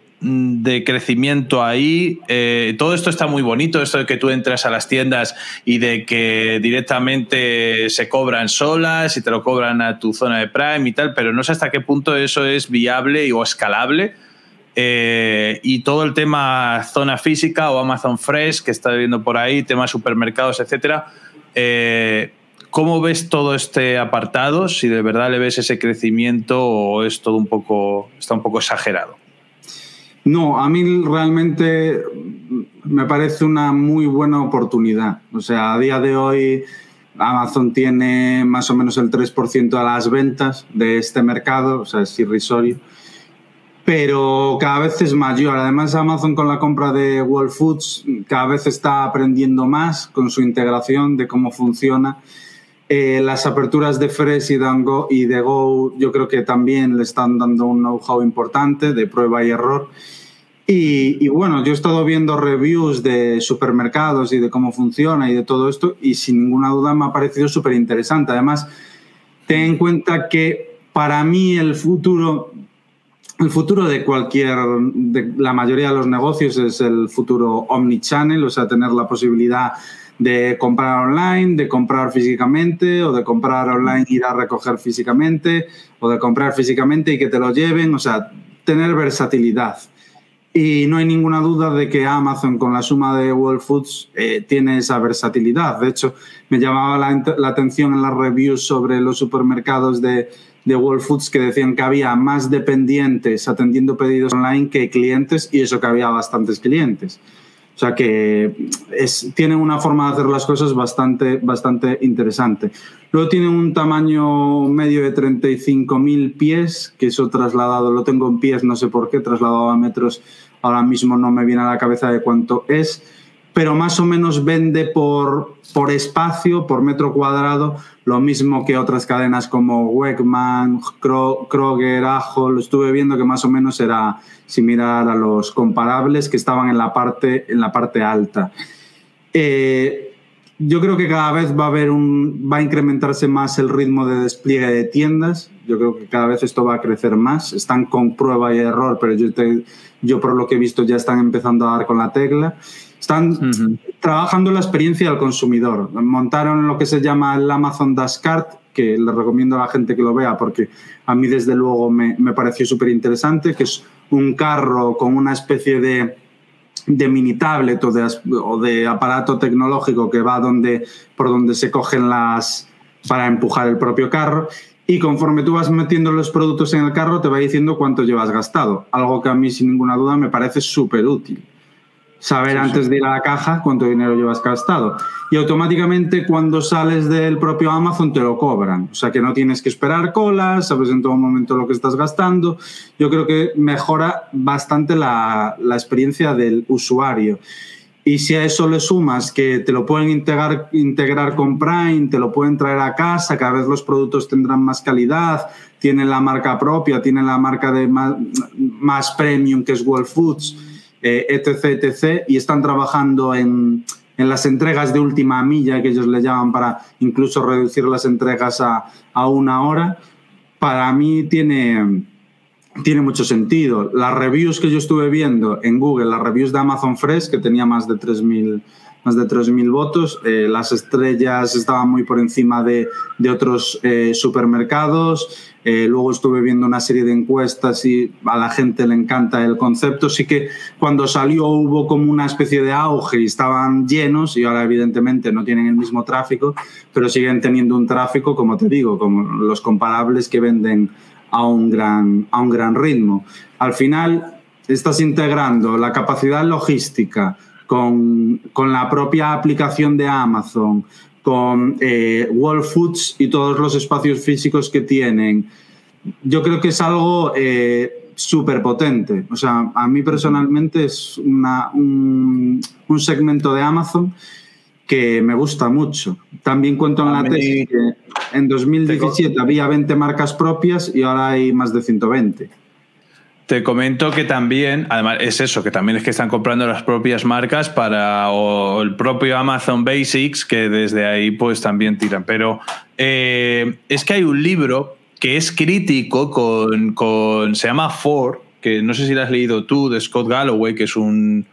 crecimiento ahí? Eh, todo esto está muy bonito, esto de que tú entras a las tiendas y de que directamente se cobran solas y te lo cobran a tu zona de Prime y tal, pero no sé hasta qué punto eso es viable o escalable eh, y todo el tema zona física o Amazon Fresh que está viendo por ahí, temas supermercados, etcétera. Eh, ¿Cómo ves todo este apartado? Si de verdad le ves ese crecimiento o es todo un poco, está un poco exagerado. No, a mí realmente me parece una muy buena oportunidad. O sea, a día de hoy Amazon tiene más o menos el 3% de las ventas de este mercado, o sea, es irrisorio pero cada vez es mayor. Además, Amazon con la compra de Whole Foods cada vez está aprendiendo más con su integración de cómo funciona. Eh, las aperturas de Fresh y de, Go, y de Go yo creo que también le están dando un know-how importante de prueba y error. Y, bueno, yo he estado viendo reviews de supermercados y de cómo funciona y de todo esto y sin ninguna duda me ha parecido súper interesante. Además, ten en cuenta que para mí el futuro el futuro de cualquier, de la mayoría de los negocios es el futuro omnichannel, o sea, tener la posibilidad de comprar online, de comprar físicamente, o de comprar online ir a recoger físicamente, o de comprar físicamente y que te lo lleven, o sea, tener versatilidad. Y no hay ninguna duda de que Amazon con la suma de World Foods eh, tiene esa versatilidad. De hecho, me llamaba la atención en las reviews sobre los supermercados de, de World Foods que decían que había más dependientes atendiendo pedidos online que clientes y eso que había bastantes clientes. O sea que es, tienen una forma de hacer las cosas bastante, bastante interesante. Luego tienen un tamaño medio de 35.000 pies, que eso trasladado, lo tengo en pies, no sé por qué, trasladado a metros, ahora mismo no me viene a la cabeza de cuánto es pero más o menos vende por, por espacio, por metro cuadrado, lo mismo que otras cadenas como Wegman, Kroger, Ajo, lo estuve viendo que más o menos era similar a los comparables que estaban en la parte, en la parte alta. Eh, yo creo que cada vez va a haber un, va a incrementarse más el ritmo de despliegue de tiendas. Yo creo que cada vez esto va a crecer más. Están con prueba y error, pero yo, yo por lo que he visto ya están empezando a dar con la tecla. Están trabajando la experiencia del consumidor. Montaron lo que se llama el Amazon Dashcart, que le recomiendo a la gente que lo vea porque a mí desde luego me, me pareció súper interesante, que es un carro con una especie de, de mini tablet o de, o de, aparato tecnológico que va donde, por donde se cogen las para empujar el propio carro. Y conforme tú vas metiendo los productos en el carro te va diciendo cuánto llevas gastado, algo que a mí sin ninguna duda me parece súper útil saber antes de ir a la caja cuánto dinero llevas gastado. Y automáticamente cuando sales del propio Amazon te lo cobran. O sea que no tienes que esperar colas, sabes en todo momento lo que estás gastando. Yo creo que mejora bastante la, la experiencia del usuario. Y si a eso le sumas que te lo pueden integrar, integrar con Prime, te lo pueden traer a casa, cada vez los productos tendrán más calidad, tienen la marca propia, tienen la marca de más, más premium que es World Foods, eh, etc, etc, y están trabajando en, en, las entregas de última milla, que ellos le llaman, para incluso reducir las entregas a, a una hora, para mí tiene, tiene mucho sentido. Las reviews que yo estuve viendo en Google, las reviews de Amazon Fresh, que tenía más de 3.000 más de 3.000 votos. Eh, las estrellas estaban muy por encima de, de otros eh, supermercados. Eh, luego estuve viendo una serie de encuestas y a la gente le encanta el concepto. Sí que cuando salió hubo como una especie de auge y estaban llenos y ahora evidentemente no tienen el mismo tráfico, pero siguen teniendo un tráfico, como te digo, como los comparables que venden a un gran, a un gran ritmo. Al final estás integrando la capacidad logística, con, con la propia aplicación de Amazon, con eh, World Foods y todos los espacios físicos que tienen, yo creo que es algo eh, súper potente. O sea, a mí personalmente es una, un, un, segmento de Amazon que me gusta mucho. También cuento en la tesis que en 2017 había 20 marcas propias y ahora hay más de 120. Te comento que también, además es eso, que también es que están comprando las propias marcas para o el propio Amazon Basics, que desde ahí pues también tiran. Pero eh, es que hay un libro que es crítico con, con, se llama Ford, que no sé si lo has leído tú, de Scott Galloway, que es un,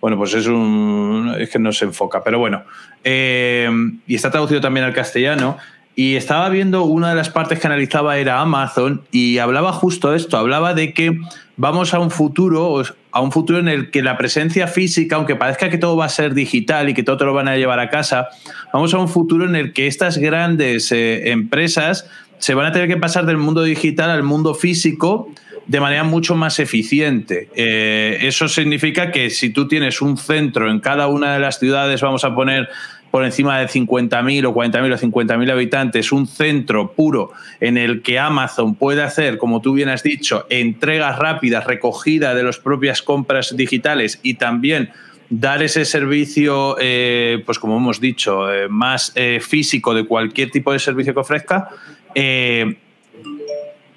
bueno, pues es un, es que no se enfoca, pero bueno, eh, y está traducido también al castellano. Y estaba viendo una de las partes que analizaba era Amazon y hablaba justo esto, hablaba de que vamos a un futuro, a un futuro en el que la presencia física, aunque parezca que todo va a ser digital y que todo te lo van a llevar a casa, vamos a un futuro en el que estas grandes eh, empresas se van a tener que pasar del mundo digital al mundo físico de manera mucho más eficiente. Eh, eso significa que si tú tienes un centro en cada una de las ciudades, vamos a poner por encima de 50.000 o 40.000 o 50.000 habitantes, un centro puro en el que Amazon puede hacer, como tú bien has dicho, entregas rápidas, recogida de las propias compras digitales y también dar ese servicio, eh, pues como hemos dicho, eh, más eh, físico de cualquier tipo de servicio que ofrezca,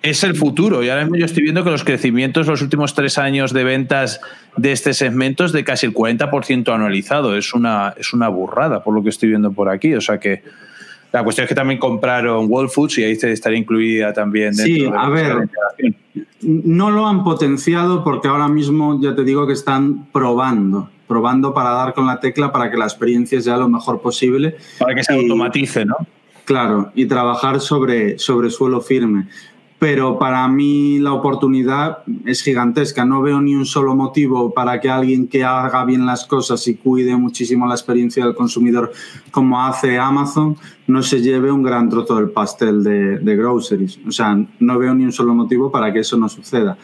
es el futuro. Y ahora mismo yo estoy viendo que los crecimientos los últimos tres años de ventas de este segmento es de casi el 40% anualizado. Es una, es una burrada por lo que estoy viendo por aquí. O sea que la cuestión es que también compraron Whole Foods y ahí estaría incluida también dentro sí, a ver, no lo han potenciado porque ahora mismo ya te digo que están probando probando para dar con la tecla para que la experiencia sea lo mejor posible. Para que se automatice, ¿no? Claro, y trabajar sobre, sobre suelo firme pero para mí la oportunidad es gigantesca. No veo ni un solo motivo para que alguien que haga bien las cosas y cuide muchísimo la experiencia del consumidor como hace Amazon no se lleve un gran trozo del pastel de, de groceries. O sea, no veo ni un solo motivo para que eso no suceda.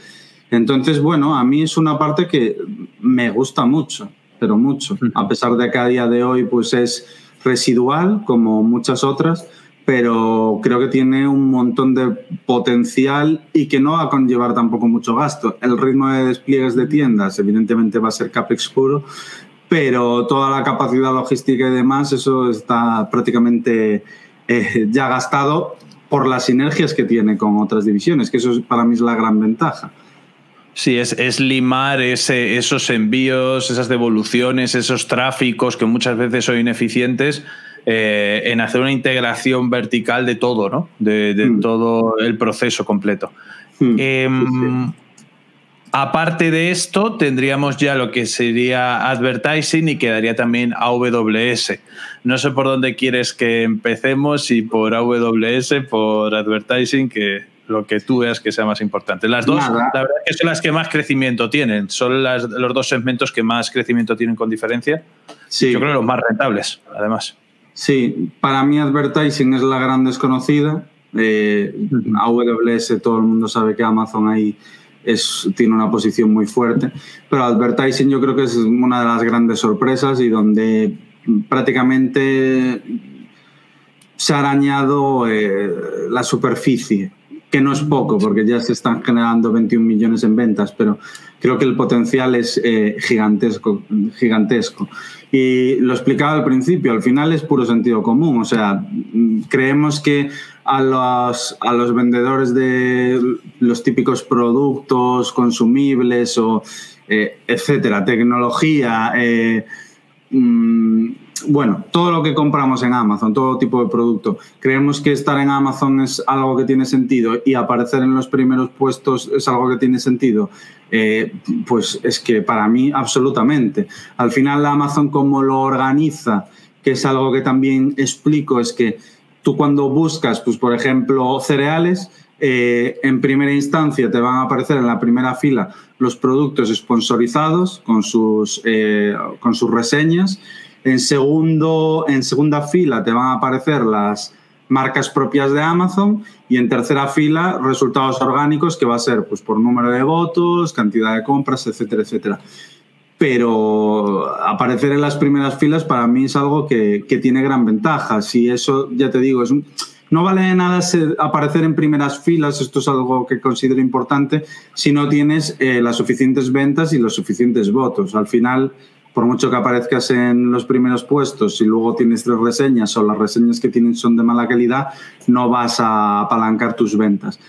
Entonces, bueno, a mí es una parte que me gusta mucho, pero mucho, a pesar de que a día de hoy pues es residual como muchas otras pero creo que tiene un montón de potencial y que no va a conllevar tampoco mucho gasto. El ritmo de despliegues de tiendas, evidentemente, va a ser CAPEX puro, pero toda la capacidad logística y demás, eso está prácticamente eh, ya gastado por las sinergias que tiene con otras divisiones, que eso para mí es la gran ventaja. Sí, es, es limar ese, esos envíos, esas devoluciones, esos tráficos que muchas veces son ineficientes eh, en hacer una integración vertical de todo, ¿no? De, de mm. todo el proceso completo. Mm. Eh, sí. Aparte de esto, tendríamos ya lo que sería advertising y quedaría también AWS. No sé por dónde quieres que empecemos, si por AWS, por advertising, que lo que tú veas que sea más importante. Las dos, Nada. la verdad es que son las que más crecimiento tienen. Son las, los dos segmentos que más crecimiento tienen con diferencia. Sí. Yo creo que los más rentables, además. Sí, para mí advertising es la gran desconocida. Eh, AWS, todo el mundo sabe que Amazon ahí es, tiene una posición muy fuerte, pero advertising yo creo que es una de las grandes sorpresas y donde prácticamente se ha arañado eh, la superficie, que no es poco porque ya se están generando 21 millones en ventas, pero creo que el potencial es eh, gigantesco, gigantesco. Y lo explicaba al principio, al final es puro sentido común. O sea, creemos que a los, a los vendedores de los típicos productos consumibles o eh, etcétera, tecnología, eh, mm, bueno, todo lo que compramos en Amazon, todo tipo de producto. Creemos que estar en Amazon es algo que tiene sentido y aparecer en los primeros puestos es algo que tiene sentido. Eh, pues es que para mí absolutamente. Al final Amazon como lo organiza, que es algo que también explico, es que tú cuando buscas, pues por ejemplo, cereales, eh, en primera instancia te van a aparecer en la primera fila los productos sponsorizados con sus, eh, con sus reseñas. En, segundo, en segunda fila te van a aparecer las marcas propias de Amazon y en tercera fila resultados orgánicos que va a ser pues, por número de votos, cantidad de compras, etcétera, etcétera pero aparecer en las primeras filas para mí es algo que, que tiene gran ventaja. Si eso, ya te digo, es no vale nada aparecer en primeras filas, esto es algo que considero importante, si no tienes eh, las suficientes ventas y los suficientes votos. Al final, por mucho que aparezcas en los primeros puestos, y luego tienes tres reseñas o las reseñas que tienes son de mala calidad, no vas a apalancar tus ventas.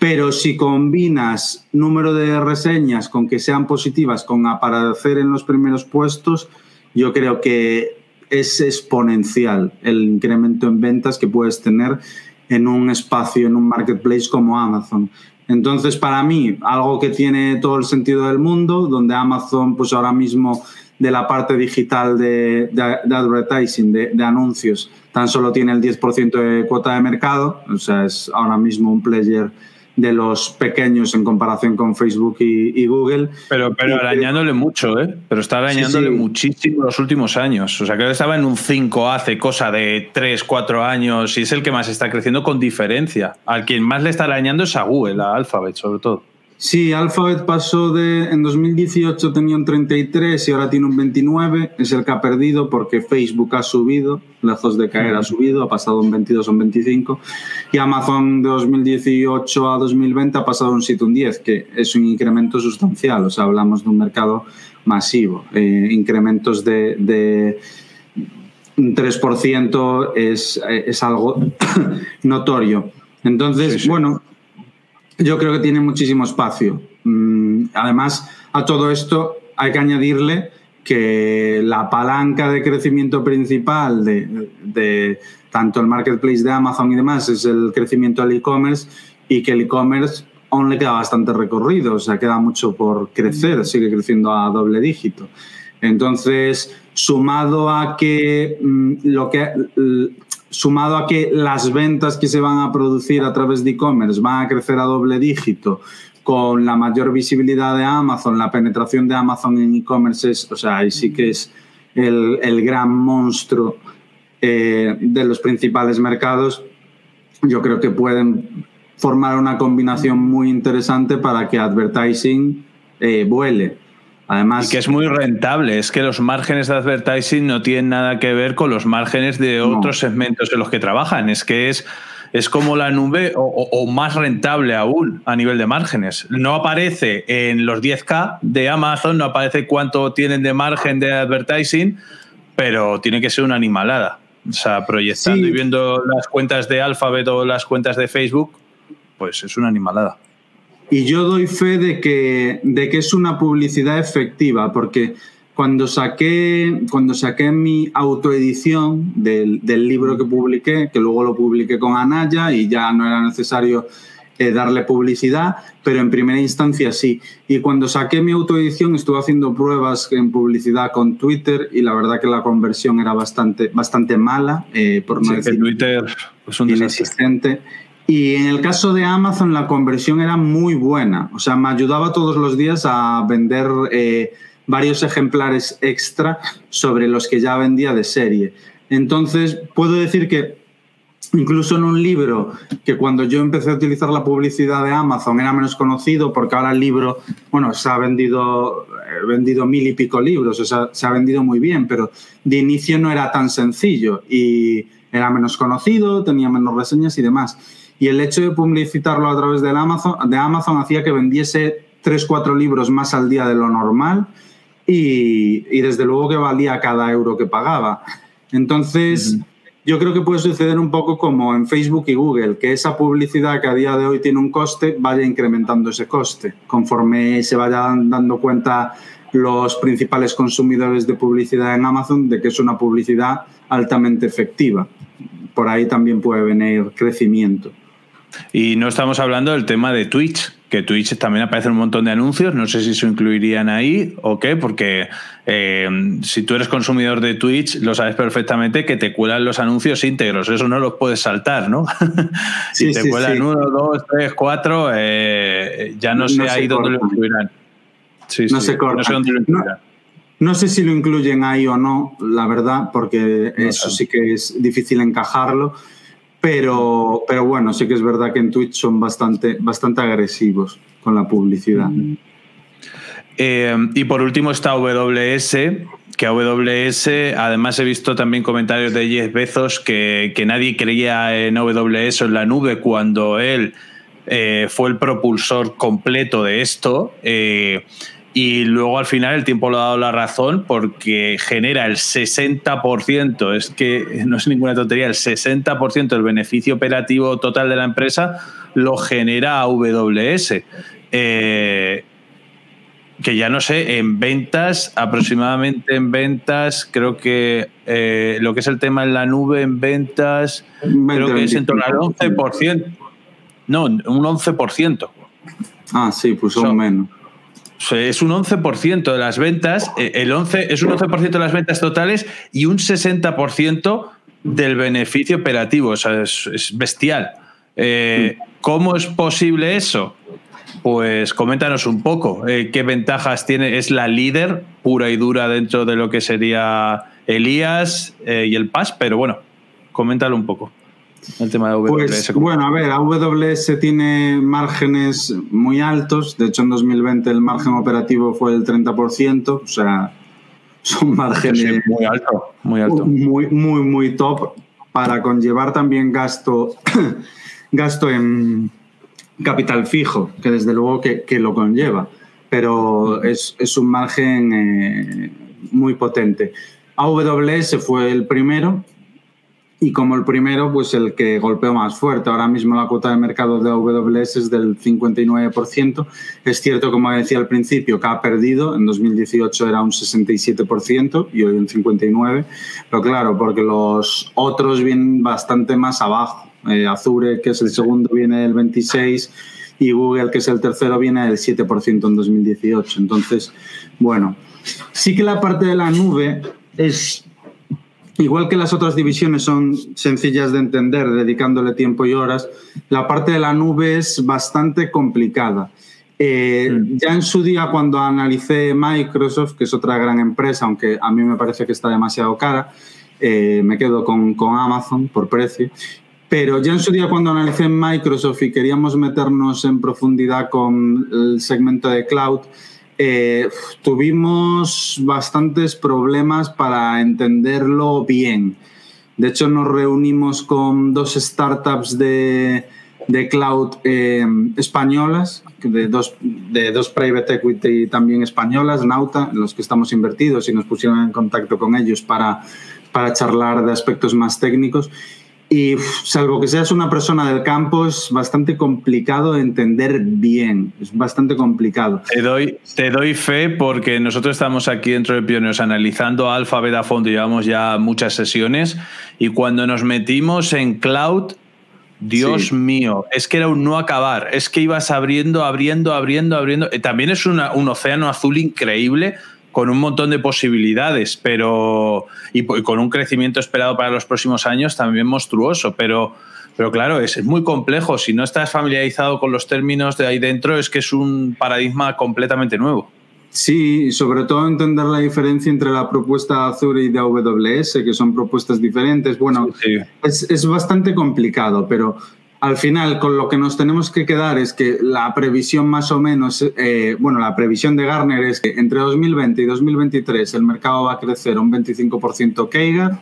Pero si combinas número de reseñas con que sean positivas, con aparecer en los primeros puestos, yo creo que es exponencial el incremento en ventas que puedes tener en un espacio, en un marketplace como Amazon. Entonces, para mí, algo que tiene todo el sentido del mundo, donde Amazon, pues ahora mismo de la parte digital de, advertising, de, de, anuncios, tan solo tiene el 10% de cuota de mercado, o sea, es ahora mismo un player de los pequeños en comparación con Facebook y, Google. Pero, pero arañándole mucho, ¿eh? Pero está arañándole muchísimo los últimos años. O sea, que estaba en un 5 hace cosa de 3, 4 años y es el que más está creciendo con diferencia. Al quien más le está arañando es a Google, a Alphabet sobre todo. Sí, Alphabet pasó de. En 2018 tenía un 33 y ahora tiene un 29. Es el que ha perdido porque Facebook ha subido, lejos de caer, ha subido, ha pasado un 22 a un 25. Y Amazon de 2018 a 2020 ha pasado un 7 a un 10, que es un incremento sustancial. O sea, hablamos de un mercado masivo. Eh, incrementos de, de un 3% es, es algo notorio. Entonces, bueno yo creo que tiene muchísimo espacio. Mm, además, a todo esto hay que añadirle que la palanca de crecimiento principal de, tanto el marketplace de Amazon y demás es el crecimiento del e-commerce y que el e-commerce aún le queda bastante recorrido, o sea, queda mucho por crecer, sigue creciendo a doble dígito. Entonces, sumado a que mm, lo que sumado a que las ventas que se van a producir a través de e-commerce van a crecer a doble dígito, con la mayor visibilidad de Amazon, la penetración de Amazon en e-commerce o sea, ahí sí que es el, gran monstruo eh, de los principales mercados, yo creo que pueden formar una combinación muy interesante para que advertising eh, vuele. Además, y que es muy rentable, es que los márgenes de advertising no tienen nada que ver con los márgenes de otros segmentos en los que trabajan, es que es, es como la nube o, más rentable aún a nivel de márgenes. No aparece en los 10K de Amazon, no aparece cuánto tienen de margen de advertising, pero tiene que ser una animalada. O sea, proyectando y viendo las cuentas de Alphabet o las cuentas de Facebook, pues es una animalada. Y yo doy fe de que, de que es una publicidad efectiva, porque cuando saqué, cuando saqué mi autoedición del, del libro que publiqué, que luego lo publiqué con Anaya y ya no era necesario eh, darle publicidad, pero en primera instancia sí. Y cuando saqué mi autoedición estuve haciendo pruebas en publicidad con Twitter y la verdad que la conversión era bastante, bastante mala, eh, por no decir Twitter es un inexistente. Y en el caso de Amazon la conversión era muy buena, o sea, me ayudaba todos los días a vender eh, varios ejemplares extra sobre los que ya vendía de serie. Entonces, puedo decir que incluso en un libro que cuando yo empecé a utilizar la publicidad de Amazon era menos conocido porque ahora el libro, bueno, se ha vendido, eh, vendido mil y pico libros, o sea, se ha vendido muy bien, pero de inicio no era tan sencillo y era menos conocido, tenía menos reseñas y demás y el hecho de publicitarlo a través de Amazon, de Amazon hacía que vendiese 3-4 libros más al día de lo normal y, y, desde luego que valía cada euro que pagaba. Entonces, yo creo que puede suceder un poco como en Facebook y Google, que esa publicidad que a día de hoy tiene un coste vaya incrementando ese coste conforme se vayan dando cuenta los principales consumidores de publicidad en Amazon de que es una publicidad altamente efectiva. Por ahí también puede venir crecimiento. Y no estamos hablando del tema de Twitch, que Twitch también aparece un montón de anuncios, no sé si se incluirían ahí o qué, porque eh, si tú eres consumidor de Twitch, lo sabes perfectamente que te cuelan los anuncios íntegros, eso no los puedes saltar, ¿no? si te cuelan uno, dos, tres, cuatro, eh, ya no, sé ahí dónde lo incluirán. no se corta. No sé si lo incluyen ahí o no, la verdad, porque eso sí que es difícil encajarlo pero, pero bueno, sí que es verdad que en Twitch son bastante, bastante agresivos con la publicidad. Eh, y por último está AWS, que AWS, además he visto también comentarios de Jeff Bezos que, que nadie creía en AWS en la nube cuando él eh, fue el propulsor completo de esto. Eh, y luego al final el tiempo le ha dado la razón porque genera el 60%, es que no es ninguna tontería, el 60% del beneficio operativo total de la empresa lo genera AWS. Eh, que ya no sé, en ventas, aproximadamente en ventas, creo que eh, lo que es el tema en la nube, en ventas, creo que es en torno al 11%. No, un 11%. Ah, sí, pues son menos es un 11% de las ventas, eh, el 11 es un 11% de las ventas totales y un 60% del beneficio operativo, o sea, es, bestial. Eh, ¿Cómo es posible eso? Pues coméntanos un poco, eh, qué ventajas tiene, es la líder pura y dura dentro de lo que sería Elías y el PAS, pero bueno, coméntalo un poco el tema de AWS? Pues, bueno, a ver, AWS tiene márgenes muy altos. De hecho, en 2020 el margen operativo fue del 30%. O sea, son márgenes muy alto, muy alto. Muy, muy, muy top para conllevar también gasto, gasto en capital fijo, que desde luego que, lo conlleva. Pero es, un margen eh, muy potente. AWS fue el primero y como el primero, pues el que golpeó más fuerte. Ahora mismo la cuota de mercado de AWS es del 59%. Es cierto, como decía al principio, que ha perdido. En 2018 era un 67% y hoy un 59%. Pero claro, porque los otros vienen bastante más abajo. Eh, Azure, que es el segundo, viene del 26% y Google, que es el tercero, viene del 7% en 2018. Entonces, bueno, sí que la parte de la nube es Igual que las otras divisiones son sencillas de entender, dedicándole tiempo y horas, la parte de la nube es bastante complicada. Eh, mm. Ya en su día, cuando analicé Microsoft, que es otra gran empresa, aunque a mí me parece que está demasiado cara, eh, me quedo con, con Amazon por precio. Pero ya en su día, cuando analicé Microsoft y queríamos meternos en profundidad con el segmento de cloud, eh, tuvimos bastantes problemas para entenderlo bien. De hecho, nos reunimos con dos startups de, de cloud eh, españolas, de dos, de dos private equity también españolas, Nauta, en los que estamos invertidos y nos pusieron en contacto con ellos para, para charlar de aspectos más técnicos. Y salvo que seas una persona del campo, es bastante complicado de entender bien. Es bastante complicado. Te doy, te doy fe porque nosotros estamos aquí dentro de Pioneros analizando Alfa, Beta, Fondo. Llevamos ya muchas sesiones. Y cuando nos metimos en cloud, Dios mío, es que era un no acabar. Es que ibas abriendo, abriendo, abriendo, abriendo. Eh, también es un océano azul increíble con un montón de posibilidades, pero y, con un crecimiento esperado para los próximos años también monstruoso, pero pero claro, es, muy complejo. Si no estás familiarizado con los términos de ahí dentro, es que es un paradigma completamente nuevo. Sí, sobre todo entender la diferencia entre la propuesta Azure y de AWS, que son propuestas diferentes. Bueno, Es, es, bastante complicado, pero al final con lo que nos tenemos que quedar es que la previsión más o menos, eh, bueno, la previsión de Garner es que entre 2020 y 2023 el mercado va a crecer un 25% CAGR,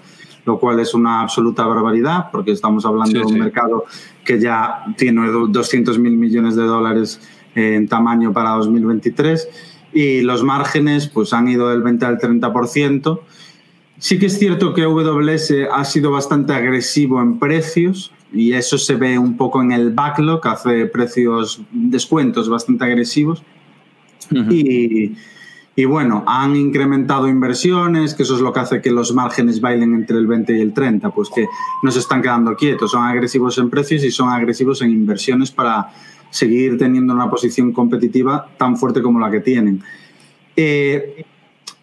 lo cual es una absoluta barbaridad porque estamos hablando de un mercado que ya tiene 200 mil millones de dólares en tamaño para 2023 y los márgenes pues han ido del 20 al 30%. Sí que es cierto que AWS ha sido bastante agresivo en precios y eso se ve un poco en el backlog, hace precios, descuentos bastante agresivos. y, y, bueno, han incrementado inversiones, que eso es lo que hace que los márgenes bailen entre el 20 y el 30, pues que no se están quedando quietos, son agresivos en precios y son agresivos en inversiones para seguir teniendo una posición competitiva tan fuerte como la que tienen. Eh,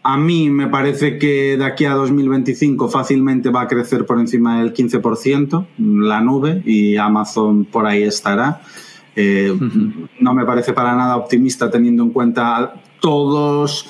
a mí me parece que de aquí a 2025 fácilmente va a crecer por encima del 15% la nube y Amazon por ahí estará. Eh, no me parece para nada optimista teniendo en cuenta todos,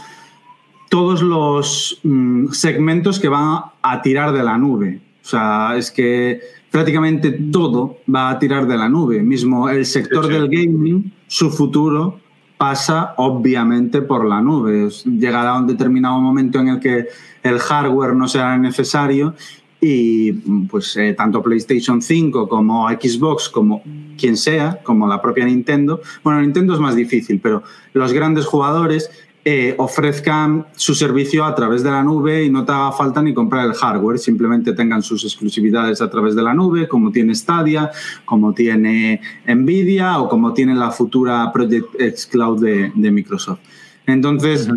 todos los mm, segmentos que van a tirar de la nube. O sea, es que prácticamente todo va a tirar de la nube. Mismo el sector del gaming, su futuro pasa obviamente por la nube. Llegará un determinado momento en el que el hardware no será necesario y pues eh, tanto PlayStation 5 como Xbox como quien sea, como la propia Nintendo, bueno, Nintendo es más difícil, pero los grandes jugadores eh, ofrezcan su servicio a través de la nube y no te haga falta ni comprar el hardware, simplemente tengan sus exclusividades a través de la nube, como tiene Stadia, como tiene Nvidia o como tiene la futura Project X Cloud de, Microsoft. Entonces,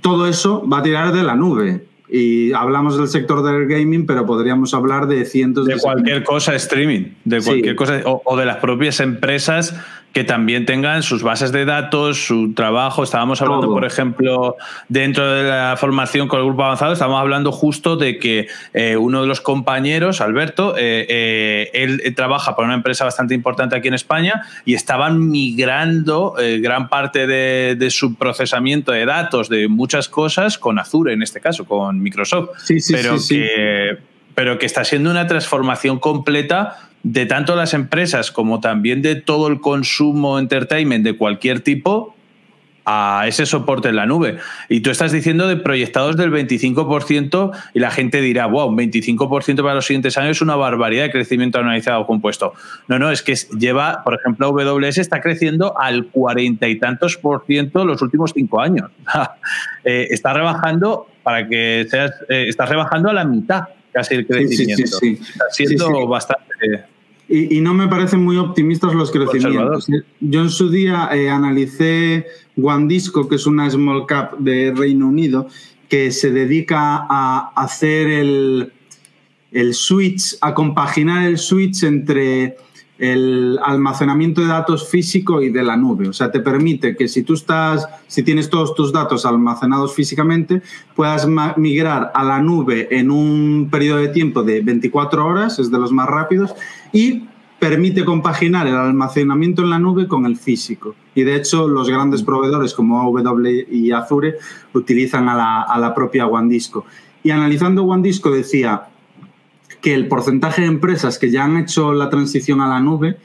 todo eso va a tirar de la nube. Y hablamos del sector del gaming, pero podríamos hablar de cientos de... De cualquier cosa streaming, de cualquier cosa, o, de las propias empresas que también tengan sus bases de datos, su trabajo. Estábamos hablando, por ejemplo, dentro de la formación con el grupo avanzado, estábamos hablando justo de que eh, uno de los compañeros, Alberto, eh, eh, él trabaja para una empresa bastante importante aquí en España y estaban migrando gran parte de, su procesamiento de datos, de muchas cosas, con Azure en este caso, con Microsoft. Sí, sí, pero sí, que, pero que está siendo una transformación completa de tanto las empresas como también de todo el consumo entertainment de cualquier tipo a ese soporte en la nube. Y tú estás diciendo de proyectados del 25% y la gente dirá, wow, un 25% para los siguientes años es una barbaridad de crecimiento anualizado compuesto. No, no, es que lleva, por ejemplo, AWS está creciendo al cuarenta y tantos por ciento los últimos cinco años. Eh, está rebajando, para que seas, eh, está rebajando a la mitad casi el crecimiento. Sí, está siendo bastante y, no me parecen muy optimistas los crecimientos. Yo en su día eh, analicé Disco, que es una small cap de Reino Unido, que se dedica a hacer el, el switch, a compaginar el switch entre el almacenamiento de datos físico y de la nube. O sea, te permite que si tú estás, si tienes todos tus datos almacenados físicamente, puedas migrar a la nube en un periodo de tiempo de 24 horas, es de los más rápidos, y permite compaginar el almacenamiento en la nube con el físico. Y de hecho, los grandes proveedores como AW y Azure utilizan a la, a la propia OneDisco. Y analizando OneDisco decía, que el porcentaje de empresas que ya han hecho la transición a la nube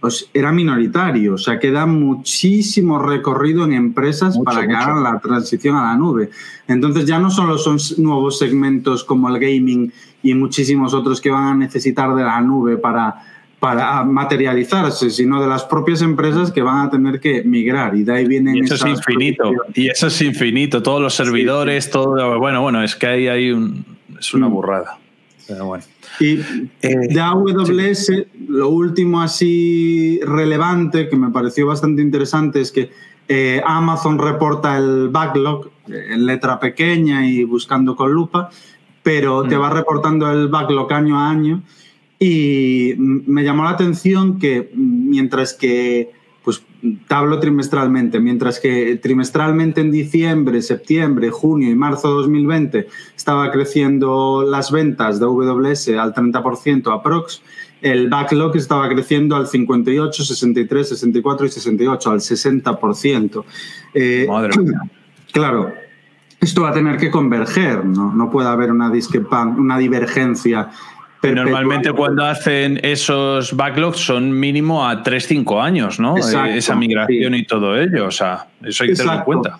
pues, era minoritario. O sea, queda muchísimo recorrido en empresas para que hagan la transición a la nube. Entonces ya no solo son nuevos segmentos como el gaming y muchísimos otros que van a necesitar de la nube para, para materializarse, sino de las propias empresas que van a tener que migrar. Y de ahí vienen. Y eso es infinito. Y eso es infinito. Todos los servidores, todo. Bueno, bueno, es que ahí hay un. Es una mm. burrada. Pero bueno. Y eh, de AWS, lo último así relevante que me pareció bastante interesante es que eh, Amazon reporta el backlog en letra pequeña y buscando con lupa, pero te mm. va reportando el backlog año a año y me llamó la atención que mientras que pues te hablo trimestralmente, mientras que trimestralmente en diciembre, septiembre, junio y marzo de 2020 estaba creciendo las ventas de AWS al 30% aprox, el backlog estaba creciendo al 58, 63, 64 y 68, al 60%. Eh, Madre mía. Claro, esto va a tener que converger, ¿no? No puede haber una, una divergencia Normalmente cuando hacen esos backlogs son mínimo a 3-5 años, ¿no? Eh, esa migración y todo ello. O sea, eso hay que tener en cuenta.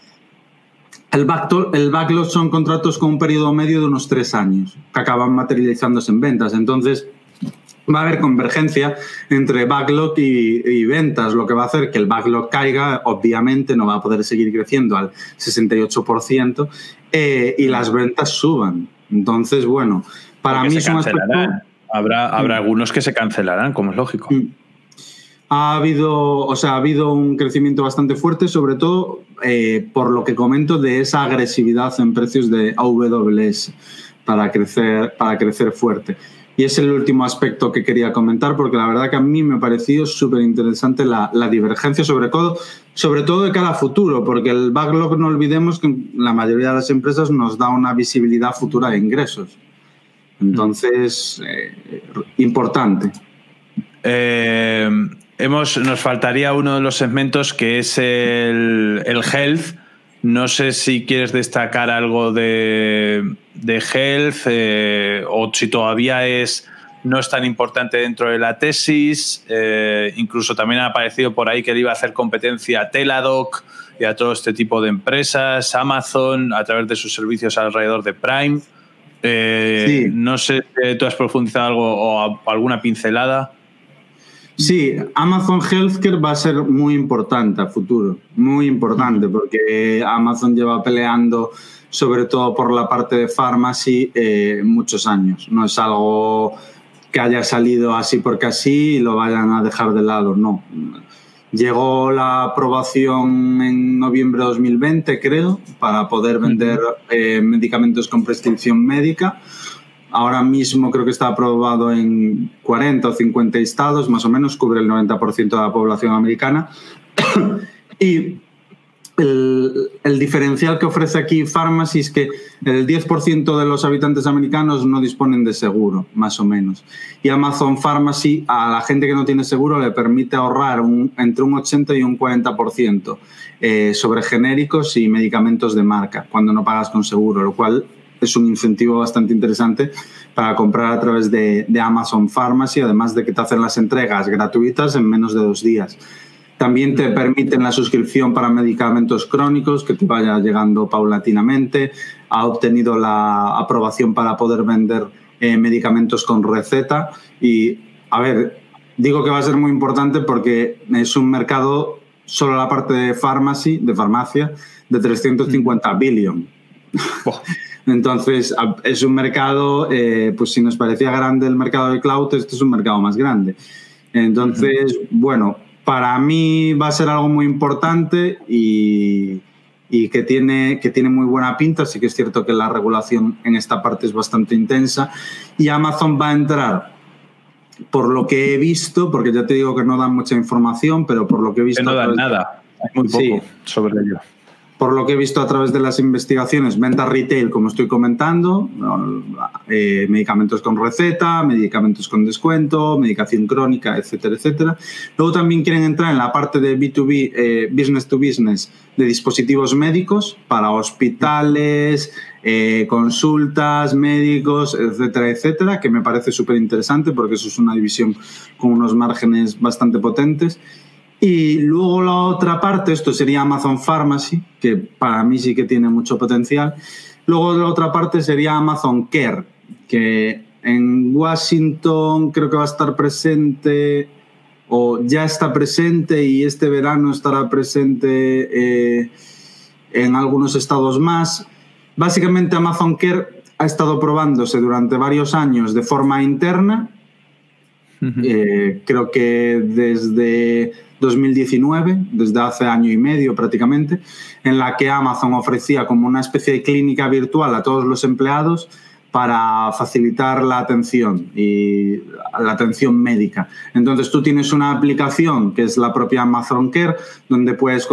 El backlog, el backlog son contratos con un periodo medio de unos 3 años que acaban materializándose en ventas. Entonces, va a haber convergencia entre backlog y, ventas, lo que va a hacer que el backlog caiga, obviamente no va a poder seguir creciendo al 68% eh, y las ventas suban. Entonces, bueno, para mí es un Habrá, habrá mm. algunos que se cancelarán, como es lógico. Mm. Ha habido, o sea, ha habido un crecimiento bastante fuerte, sobre todo eh, por lo que comento de esa agresividad en precios de AWS para crecer, para crecer fuerte. Y es el último aspecto que quería comentar, porque la verdad que a mí me ha parecido súper interesante la, divergencia, sobre todo, sobre todo de cara a futuro, porque el backlog no olvidemos que la mayoría de las empresas nos da una visibilidad futura de ingresos. Entonces, eh, importante. Eh, hemos, nos faltaría uno de los segmentos que es el, el health no sé si quieres destacar algo de, Health eh, o si todavía es no es tan importante dentro de la tesis. Eh, incluso también ha aparecido por ahí que le iba a hacer competencia a Teladoc y a todo este tipo de empresas, Amazon, a través de sus servicios alrededor de Prime. Eh, no sé si tú has profundizado algo o alguna pincelada. Sí, Amazon Healthcare va a ser muy importante a futuro, muy importante, porque Amazon lleva peleando sobre todo por la parte de pharmacy eh, muchos años. No es algo que haya salido así porque así y lo vayan a dejar de lado, no. Llegó la aprobación en noviembre de 2020, creo, para poder vender eh, medicamentos con prescripción médica Ahora mismo creo que está aprobado en 40 o 50 estados, más o menos, cubre el 90% de la población americana. y el, diferencial que ofrece aquí Pharmacy es que el 10% de los habitantes americanos no disponen de seguro, más o menos. Y Amazon Pharmacy a la gente que no tiene seguro le permite ahorrar entre un 80 y un 40% eh, sobre genéricos y medicamentos de marca cuando no pagas con seguro, lo cual es un incentivo bastante interesante para comprar a través de, Amazon Pharmacy, además de que te hacen las entregas gratuitas en menos de dos días. También te permiten la suscripción para medicamentos crónicos que te vaya llegando paulatinamente. Ha obtenido la aprobación para poder vender eh, medicamentos con receta. Y, a ver, digo que va a ser muy importante porque es un mercado, solo la parte de pharmacy, de farmacia, de 350 billion. Entonces, es un mercado, eh, pues si nos parecía grande el mercado de cloud, este es un mercado más grande. Entonces, bueno, para mí va a ser algo muy importante y, que, tiene, que tiene muy buena pinta. Sí que es cierto que la regulación en esta parte es bastante intensa. Y Amazon va a entrar, por lo que he visto, porque ya te digo que no dan mucha información, pero por lo que he visto... no dan nada, muy poco sobre ello por lo que he visto a través de las investigaciones, venta retail, como estoy comentando, eh, medicamentos con receta, medicamentos con descuento, medicación crónica, etcétera, etcétera. Luego también quieren entrar en la parte de B2B, eh, business to business, de dispositivos médicos para hospitales, eh, consultas, médicos, etcétera, etcétera, que me parece súper interesante porque eso es una división con unos márgenes bastante potentes. Y luego la otra parte, esto sería Amazon Pharmacy, que para mí sí que tiene mucho potencial. Luego la otra parte sería Amazon Care, que en Washington creo que va a estar presente o ya está presente y este verano estará presente eh, en algunos estados más. Básicamente Amazon Care ha estado probándose durante varios años de forma interna. Eh, creo que desde 2019, desde hace año y medio prácticamente, en la que Amazon ofrecía como una especie de clínica virtual a todos los empleados para facilitar la atención y la atención médica. Entonces tú tienes una aplicación que es la propia Amazon Care donde puedes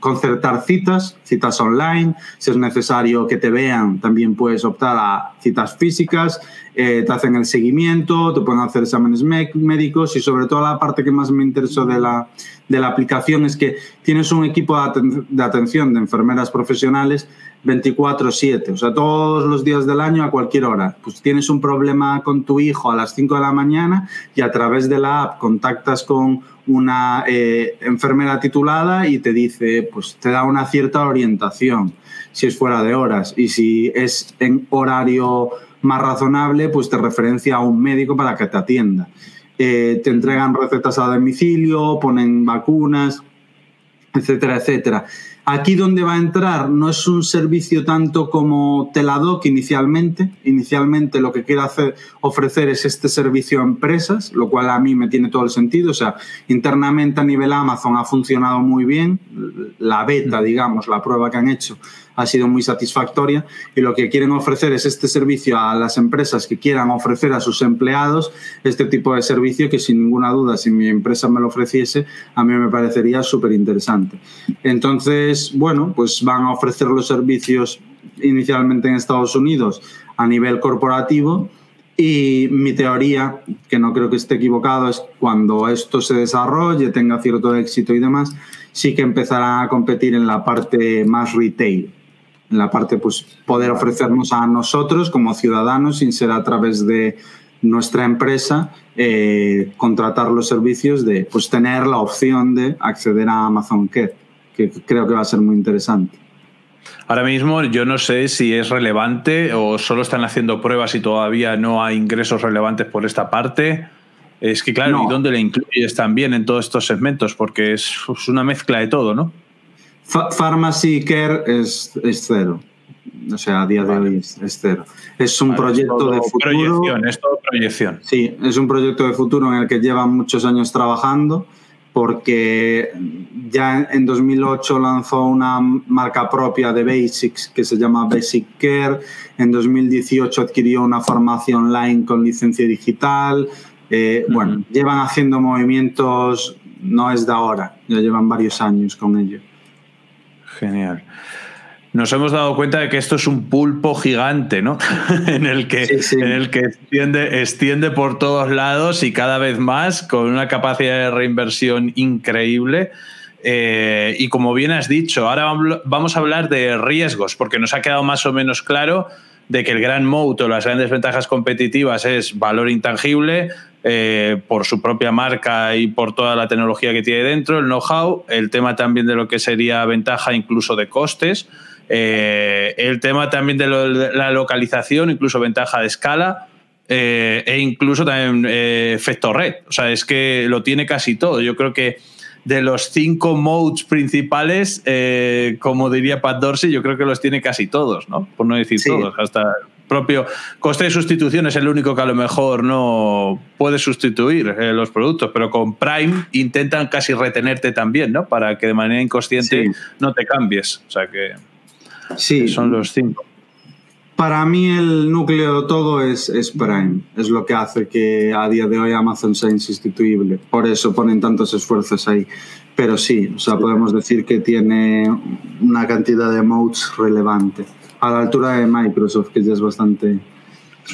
concertar citas, citas online, si es necesario que te vean también puedes optar a citas físicas, eh, te hacen el seguimiento, te pueden hacer exámenes médicos y sobre todo la parte que más me interesó de la, de la aplicación es que tienes un equipo de atención de enfermeras profesionales 24/7, o sea, todos los días del año a cualquier hora. Pues tienes un problema con tu hijo a las 5 de la mañana y a través de la app contactas con una eh, enfermera titulada y te dice, pues te da una cierta orientación si es fuera de horas y si es en horario más razonable, pues te referencia a un médico para que te atienda. Eh, te entregan recetas a domicilio, ponen vacunas, etcétera, etcétera. Aquí donde va a entrar no es un servicio tanto como Teladoc inicialmente. Inicialmente lo que quiere hacer, ofrecer es este servicio a empresas, lo cual a mí me tiene todo el sentido. O sea, internamente a nivel Amazon ha funcionado muy bien. La beta, digamos, la prueba que han hecho ha sido muy satisfactoria y lo que quieren ofrecer es este servicio a las empresas que quieran ofrecer a sus empleados este tipo de servicio que sin ninguna duda si mi empresa me lo ofreciese a mí me parecería súper interesante. Entonces, bueno, pues van a ofrecer los servicios inicialmente en Estados Unidos a nivel corporativo y mi teoría, que no creo que esté equivocado, es cuando esto se desarrolle, tenga cierto éxito y demás, sí que empezarán a competir en la parte más retail en la parte pues poder ofrecernos a nosotros como ciudadanos sin ser a través de nuestra empresa eh, contratar los servicios de pues tener la opción de acceder a Amazon Care que creo que va a ser muy interesante Ahora mismo yo no sé si es relevante o solo están haciendo pruebas y todavía no hay ingresos relevantes por esta parte. Es que claro, ¿y dónde le incluyes también en todos estos segmentos? Porque es una mezcla de todo, ¿no? Pharmacy Care es, cero. O sea, a día de hoy es, cero. Es un proyecto de futuro. Proyección, es todo proyección. Sí, es un proyecto de futuro en el que llevan muchos años trabajando porque ya en 2008 lanzó una marca propia de Basics que se llama Basic Care, en 2018 adquirió una farmacia online con licencia digital, eh, bueno, llevan haciendo movimientos, no es de ahora, ya llevan varios años con ello. Genial. Nos hemos dado cuenta de que esto es un pulpo gigante, ¿no? en el que, En el que extiende, extiende por todos lados y cada vez más, con una capacidad de reinversión increíble. Eh, y como bien has dicho, ahora vamos a hablar de riesgos, porque nos ha quedado más o menos claro de que el gran moat o las grandes ventajas competitivas es valor intangible, eh, por su propia marca y por toda la tecnología que tiene dentro, el know-how, el tema también de lo que sería ventaja incluso de costes, eh, el tema también de, la localización, incluso ventaja de escala. Eh, e incluso también efecto red. O sea, es que lo tiene casi todo. Yo creo que de los cinco modes principales, como diría Pat Dorsey, yo creo que los tiene casi todos, ¿no? Por no decir todos, hasta propio coste de sustitución es el único que a lo mejor no puede sustituir eh, los productos, pero con Prime intentan casi retenerte también, ¿no? Para que de manera inconsciente no te cambies. O sea que sí. son los cinco. Para mí el núcleo de todo es, es, Prime, es lo que hace que a día de hoy Amazon sea insustituible. Por eso ponen tantos esfuerzos ahí. Pero sí, o sea, podemos decir que tiene una cantidad de modes relevante a la altura de Microsoft, que ya es bastante...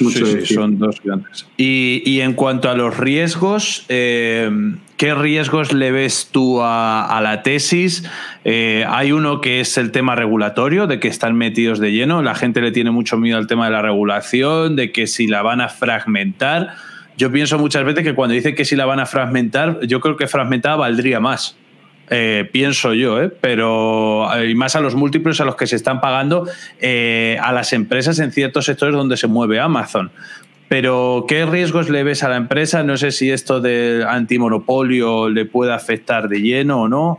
mucho sí, sí, son dos grandes. Y, en cuanto a los riesgos, eh, ¿qué riesgos le ves tú a, la tesis? Eh, hay uno que es el tema regulatorio, de que están metidos de lleno. La gente le tiene mucho miedo al tema de la regulación, de que si la van a fragmentar. Yo pienso muchas veces que cuando dice que si la van a fragmentar, yo creo que fragmentada valdría más. Eh, pienso yo, ¿eh? pero eh, y más a los múltiples a los que se están pagando a las empresas en ciertos sectores donde se mueve Amazon. Pero, ¿qué riesgos le ves a la empresa? No sé si esto del antimonopolio le puede afectar de lleno o no.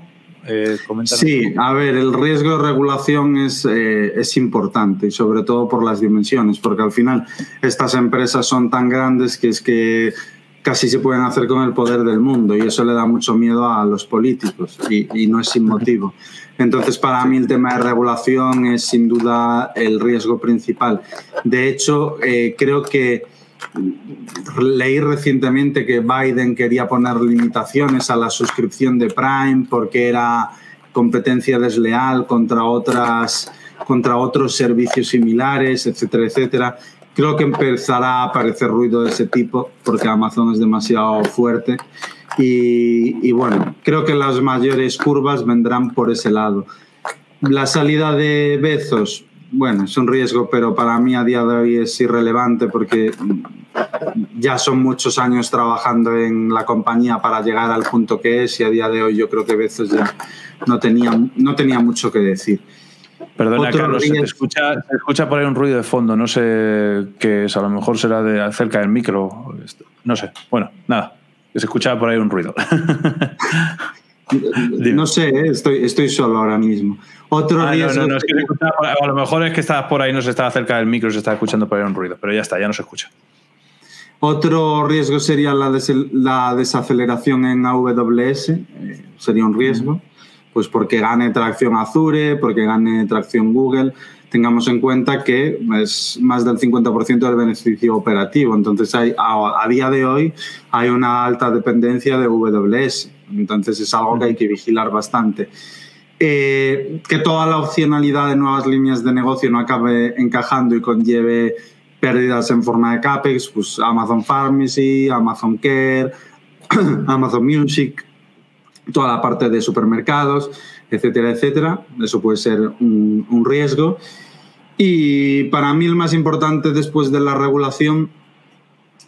sí, a ver, el riesgo de regulación es, es importante y sobre todo por las dimensiones, porque al final estas empresas son tan grandes que es que casi se pueden hacer con el poder del mundo y eso le da mucho miedo a los políticos y, no es sin motivo. Entonces, para mí el tema de regulación es sin duda el riesgo principal. De hecho, eh, creo que leí recientemente que Biden quería poner limitaciones a la suscripción de Prime porque era competencia desleal contra otras contra otros servicios similares, etcétera, etcétera creo que empezará a aparecer ruido de ese tipo porque Amazon es demasiado fuerte y, bueno, creo que las mayores curvas vendrán por ese lado. La salida de Bezos, bueno, es un riesgo, pero para mí a día de hoy es irrelevante porque ya son muchos años trabajando en la compañía para llegar al punto que es y a día de hoy yo creo que Bezos ya no tenía, no tenía mucho que decir. Perdona, Carlos, se, escucha, se escucha por ahí un ruido de fondo. No sé qué es. A lo mejor será de acerca del micro. No sé. Bueno, nada. Se escucha por ahí un ruido. no sé, ¿eh? estoy, estoy solo ahora mismo. Otro ah, riesgo. No, a lo mejor es que estabas por ahí, no se estaba cerca del micro, se estaba escuchando por ahí un ruido, pero ya está, ya no se escucha. Otro riesgo sería la, la desaceleración en AWS, eh, sería un riesgo, pues porque gane tracción Azure, porque gane tracción Google. Tengamos en cuenta que es más del 50% del beneficio operativo, entonces hay, a, día de hoy hay una alta dependencia de AWS, entonces es algo que hay que vigilar bastante. Eh, que toda la opcionalidad de nuevas líneas de negocio no acabe encajando y conlleve pérdidas en forma de CAPEX, pues Amazon Pharmacy, Amazon Care, Amazon Music, toda la parte de supermercados, etcétera, etcétera. Eso puede ser un, riesgo. Y para mí el más importante después de la regulación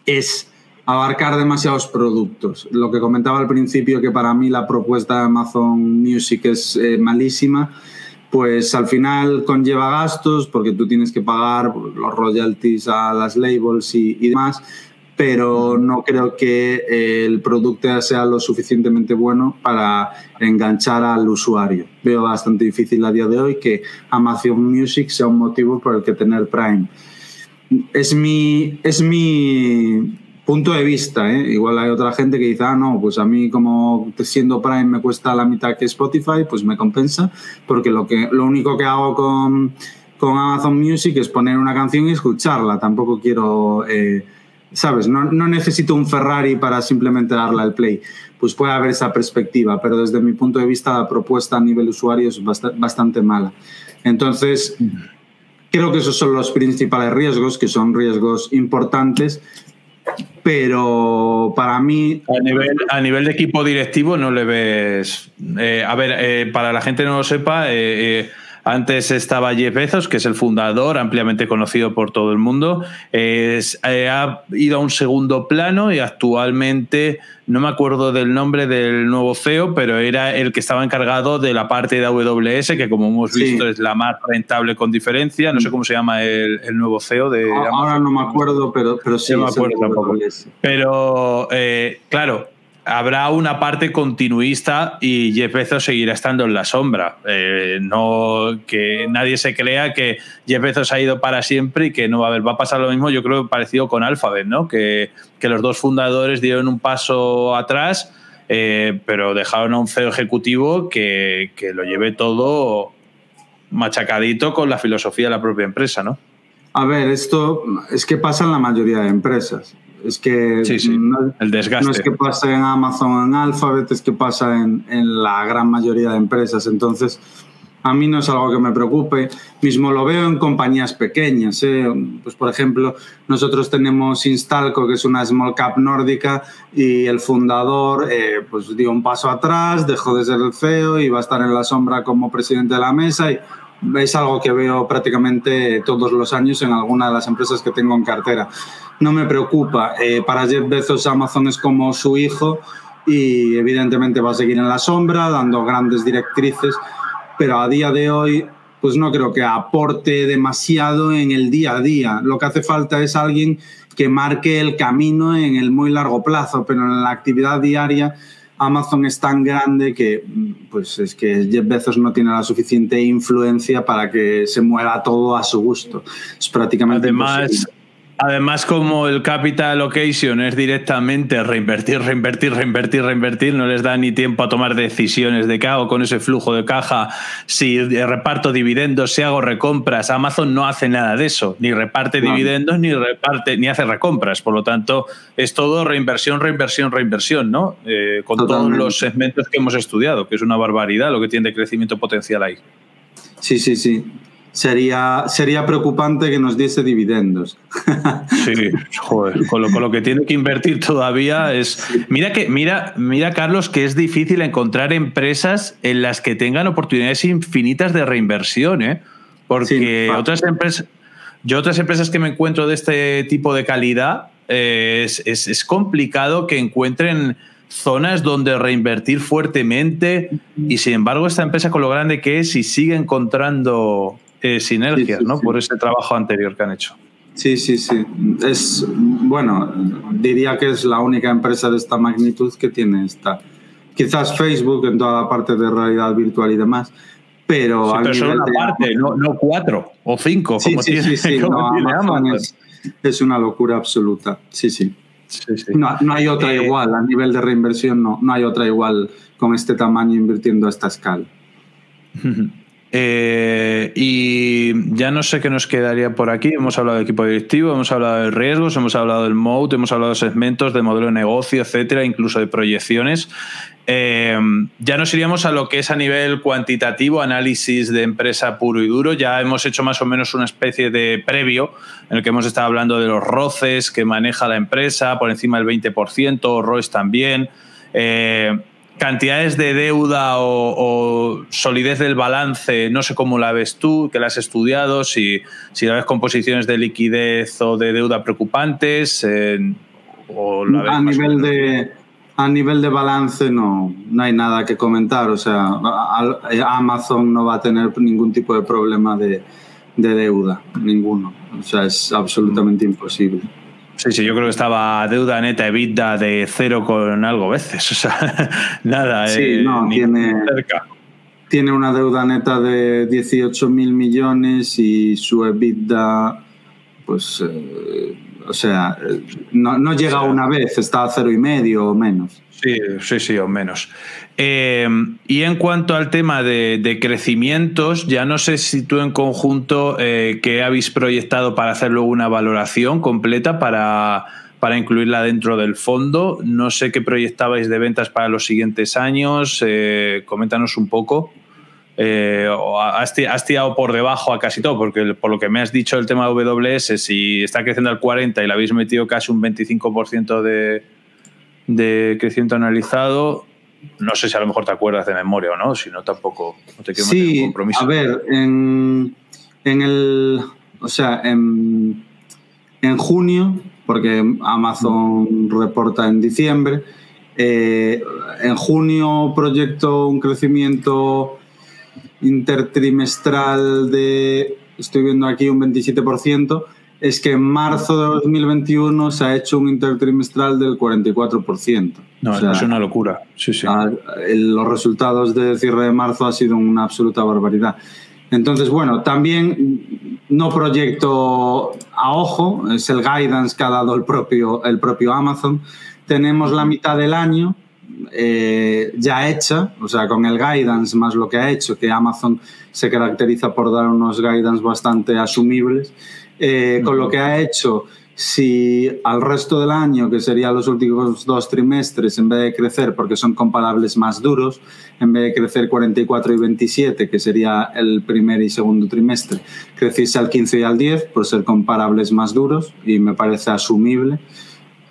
es abarcar demasiados productos. Lo que comentaba al principio, que para mí la propuesta de Amazon Music es eh, malísima, pues al final conlleva gastos porque tú tienes que pagar los royalties a las labels y, demás, pero no creo que eh, el producto sea lo suficientemente bueno para enganchar al usuario. Veo bastante difícil a día de hoy que Amazon Music sea un motivo por el que tener Prime. Es mi, es mi punto de vista, ¿eh? Igual hay otra gente que dice, ah, no, pues a mí como siendo Prime me cuesta la mitad que Spotify, pues me compensa, porque lo, que, lo único que hago con, con Amazon Music es poner una canción y escucharla. Tampoco quiero, eh, ¿sabes? No, no, necesito un Ferrari para simplemente darle al play. Pues puede haber esa perspectiva, pero desde mi punto de vista la propuesta a nivel usuario es bastante mala. Entonces, creo que esos son los principales riesgos, que son riesgos importantes pero para mí... A nivel, a nivel de equipo directivo no le ves... Eh, a ver, eh, para la gente que no lo sepa, eh, antes estaba Jeff Bezos, que es el fundador, ampliamente conocido por todo el mundo. Eh, ha ido a un segundo plano y actualmente no me acuerdo del nombre del nuevo CEO, pero era el que estaba encargado de la parte de AWS, que como hemos visto es la más rentable con diferencia. No sé cómo se llama el, nuevo CEO de Ahora no me acuerdo, pero, pero sí. me acuerdo tampoco. Pero, eh, claro, habrá una parte continuista y Jeff Bezos seguirá estando en la sombra. Eh, no que nadie se crea que Jeff Bezos ha ido para siempre y que no va a haber. Va a pasar lo mismo, yo creo, parecido con Alphabet, ¿no? Que, los dos fundadores dieron un paso atrás, eh, pero dejaron a un CEO ejecutivo que, que lo lleve todo machacadito con la filosofía de la propia empresa, ¿no? A ver, esto es que pasa en la mayoría de empresas. Es que No, el desgaste. no es que pase en Amazon, en Alphabet, es que pasa en, en, la gran mayoría de empresas. Entonces, a mí no es algo que me preocupe. Mismo lo veo en compañías pequeñas. ¿eh? Pues, por ejemplo, nosotros tenemos Instalco, que es una small cap nórdica, y el fundador eh, pues dio un paso atrás, dejó de ser el CEO y va a estar en la sombra como presidente de la mesa. Y es algo que veo prácticamente todos los años en alguna de las empresas que tengo en cartera. No me preocupa. Eh, para Jeff Bezos, Amazon es como su hijo y evidentemente va a seguir en la sombra, dando grandes directrices, pero a día de hoy pues no creo que aporte demasiado en el día a día. Lo que hace falta es alguien que marque el camino en el muy largo plazo, pero en la actividad diaria Amazon es tan grande que pues es que Jeff Bezos no tiene la suficiente influencia para que se mueva todo a su gusto. Es prácticamente Además, Además, como el capital allocation es directamente reinvertir, reinvertir, reinvertir, reinvertir, no les da ni tiempo a tomar decisiones de qué hago con ese flujo de caja, si reparto dividendos, si hago recompras. Amazon no hace nada de eso, ni reparte dividendos, ni reparte, ni hace recompras. Por lo tanto, es todo reinversión, reinversión, reinversión, ¿no? Eh, con todos los segmentos que hemos estudiado, que es una barbaridad lo que tiene de crecimiento potencial ahí. Sí, sí, sí sería, sería preocupante que nos diese dividendos. Sí, joder, con lo, que tiene que invertir todavía es. Mira que, mira, mira, Carlos, que es difícil encontrar empresas en las que tengan oportunidades infinitas de reinversión, ¿eh? Porque otras empresas. Yo otras empresas que me encuentro de este tipo de calidad, eh, es, es, complicado que encuentren zonas donde reinvertir fuertemente y sin embargo esta empresa con lo grande que es y sigue encontrando eh, sinergias, ¿no? Por ese trabajo anterior que han hecho. Sí, sí, sí. Es, bueno, diría que es la única empresa de esta magnitud que tiene esta. Quizás Facebook en toda la parte de realidad virtual y demás, pero, sí, pero solo una parte, no, no, cuatro o cinco, sí, como sí, tiene, sí, sí. como No, tiene Amazon es, es una locura absoluta. Sí, sí. Sí, sí. No, no hay otra Eh, igual, a nivel de reinversión no, no hay otra igual con este tamaño invirtiendo a esta escala. Eh, y ya no sé qué nos quedaría por aquí. Hemos hablado del equipo directivo, hemos hablado de riesgos, hemos hablado del mode, hemos hablado de segmentos, de modelo de negocio, etcétera, incluso de proyecciones. Eh, ya nos iríamos a lo que es a nivel cuantitativo, análisis de empresa puro y duro. Ya hemos hecho más o menos una especie de previo en el que hemos estado hablando de los roces que maneja la empresa, por encima del 20%, ROEs también. Eh, cantidades de deuda o, o, solidez del balance, no sé cómo la ves tú, que la has estudiado, si, si la ves con posiciones de liquidez o de deuda preocupantes. Eh, o la ves a nivel de a nivel de balance no, no hay nada que comentar. O sea, Amazon no va a tener ningún tipo de problema de, de deuda, ninguno. O sea, es absolutamente imposible. Sí, sí, yo creo que estaba deuda neta EBITDA de cero con algo veces. O sea, nada. Sí, eh, no, ni tiene- cerca. Tiene una deuda neta de 18 mil millones y su EBITDA, pues, eh, o sea, no, no llega O sea, una vez, está a cero y medio o menos. Sí, sí, sí, o menos. Eh, y en cuanto al tema de, de crecimientos, ya no sé si tú en conjunto eh, que habéis proyectado para hacer luego una valoración completa para, para incluirla dentro del fondo. No sé qué proyectabais de ventas para los siguientes años. eh, coméntanos un poco. Eh, has, ti- has tirado por debajo a casi todo, porque por lo que me has dicho el tema de WS, si está creciendo al 40 y le habéis metido casi un 25% de, de crecimiento analizado, no sé si a lo mejor te acuerdas de memoria o no, si no tampoco no te quiero meter en Sí, compromiso. a ver, en, en el, o sea, en, en junio, porque Amazon reporta en diciembre, eh, en junio proyecto un crecimiento intertrimestral de, estoy viendo aquí un 27%, es que en marzo de 2021 se ha hecho un intertrimestral del 44%. no, O sea, es una locura. Sí, sí. Ah, los resultados de cierre de marzo ha sido una absoluta barbaridad. Entonces, bueno, también no proyecto a ojo, es el guidance que ha dado el propio, el propio Amazon. Tenemos la mitad del año eh, ya hecha, o sea, con el guidance más lo que ha hecho, que Amazon se caracteriza por dar unos guidance bastante asumibles. Eh, con lo que ha hecho, si al resto del año, que serían los últimos dos trimestres, en vez de crecer, porque son comparables más duros, en vez de crecer 44 y 27, que sería el primer y segundo trimestre, creciese al 15 y al 10, por ser comparables más duros, y me parece asumible,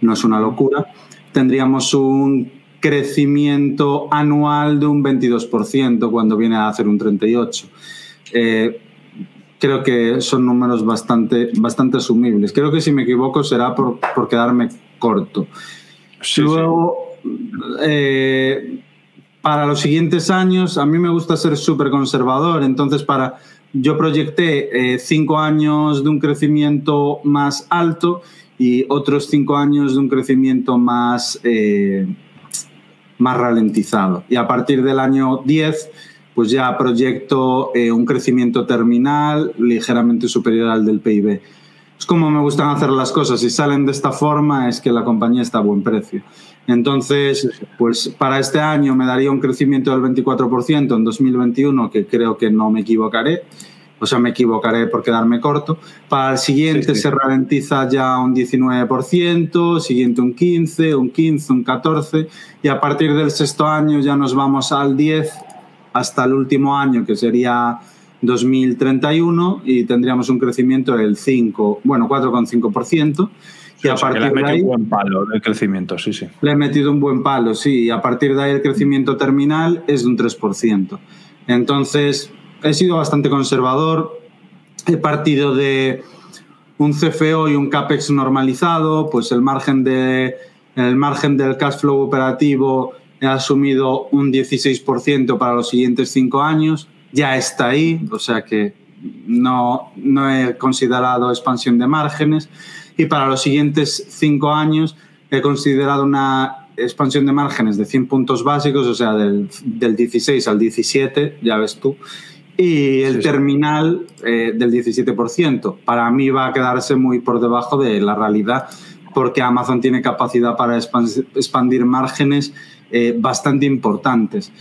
no es una locura, tendríamos un crecimiento anual de un 22% cuando viene a hacer un 38%. Eh, creo que son números bastante, bastante asumibles. Creo que si me equivoco será por, por quedarme corto. Sí, Luego, eh, para los siguientes años, a mí me gusta ser súper conservador, entonces para, yo proyecté eh, cinco años de un crecimiento más alto y otros cinco años de un crecimiento más, eh, más ralentizado. Y a partir del año 10, pues ya proyecto eh, un crecimiento terminal ligeramente superior al del PIB. Es como me gustan hacer las cosas. Si salen de esta forma es que la compañía está a buen precio. Entonces, pues para este año me daría un crecimiento del 24% en 2021, que creo que no me equivocaré. O sea, me equivocaré por quedarme corto. Para el siguiente Sí, sí. se ralentiza ya un 19%, siguiente un 15%, un 15%, un 14%, y a partir del sexto año ya nos vamos al 10% hasta el último año, que sería 2031, y tendríamos un crecimiento del 5, bueno, 4,5%. Y a O sea, que le has partir de metido ahí un buen palo de crecimiento, sí, sí. le he metido un buen palo, sí, y a partir de ahí el crecimiento terminal es de un 3%. Entonces, he sido bastante conservador, he partido de un CFO y un CAPEX normalizado, pues el margen de, el margen del cash flow operativo he asumido un 16% para los siguientes cinco años, ya está ahí, o sea que no, no he considerado expansión de márgenes. Y para los siguientes cinco años he considerado una expansión de márgenes de 100 puntos básicos, o sea, del, del 16 al 17, ya ves tú, y el terminal eh, del 17%. Para mí va a quedarse muy por debajo de la realidad porque Amazon tiene capacidad para expandir márgenes eh, bastante importantes.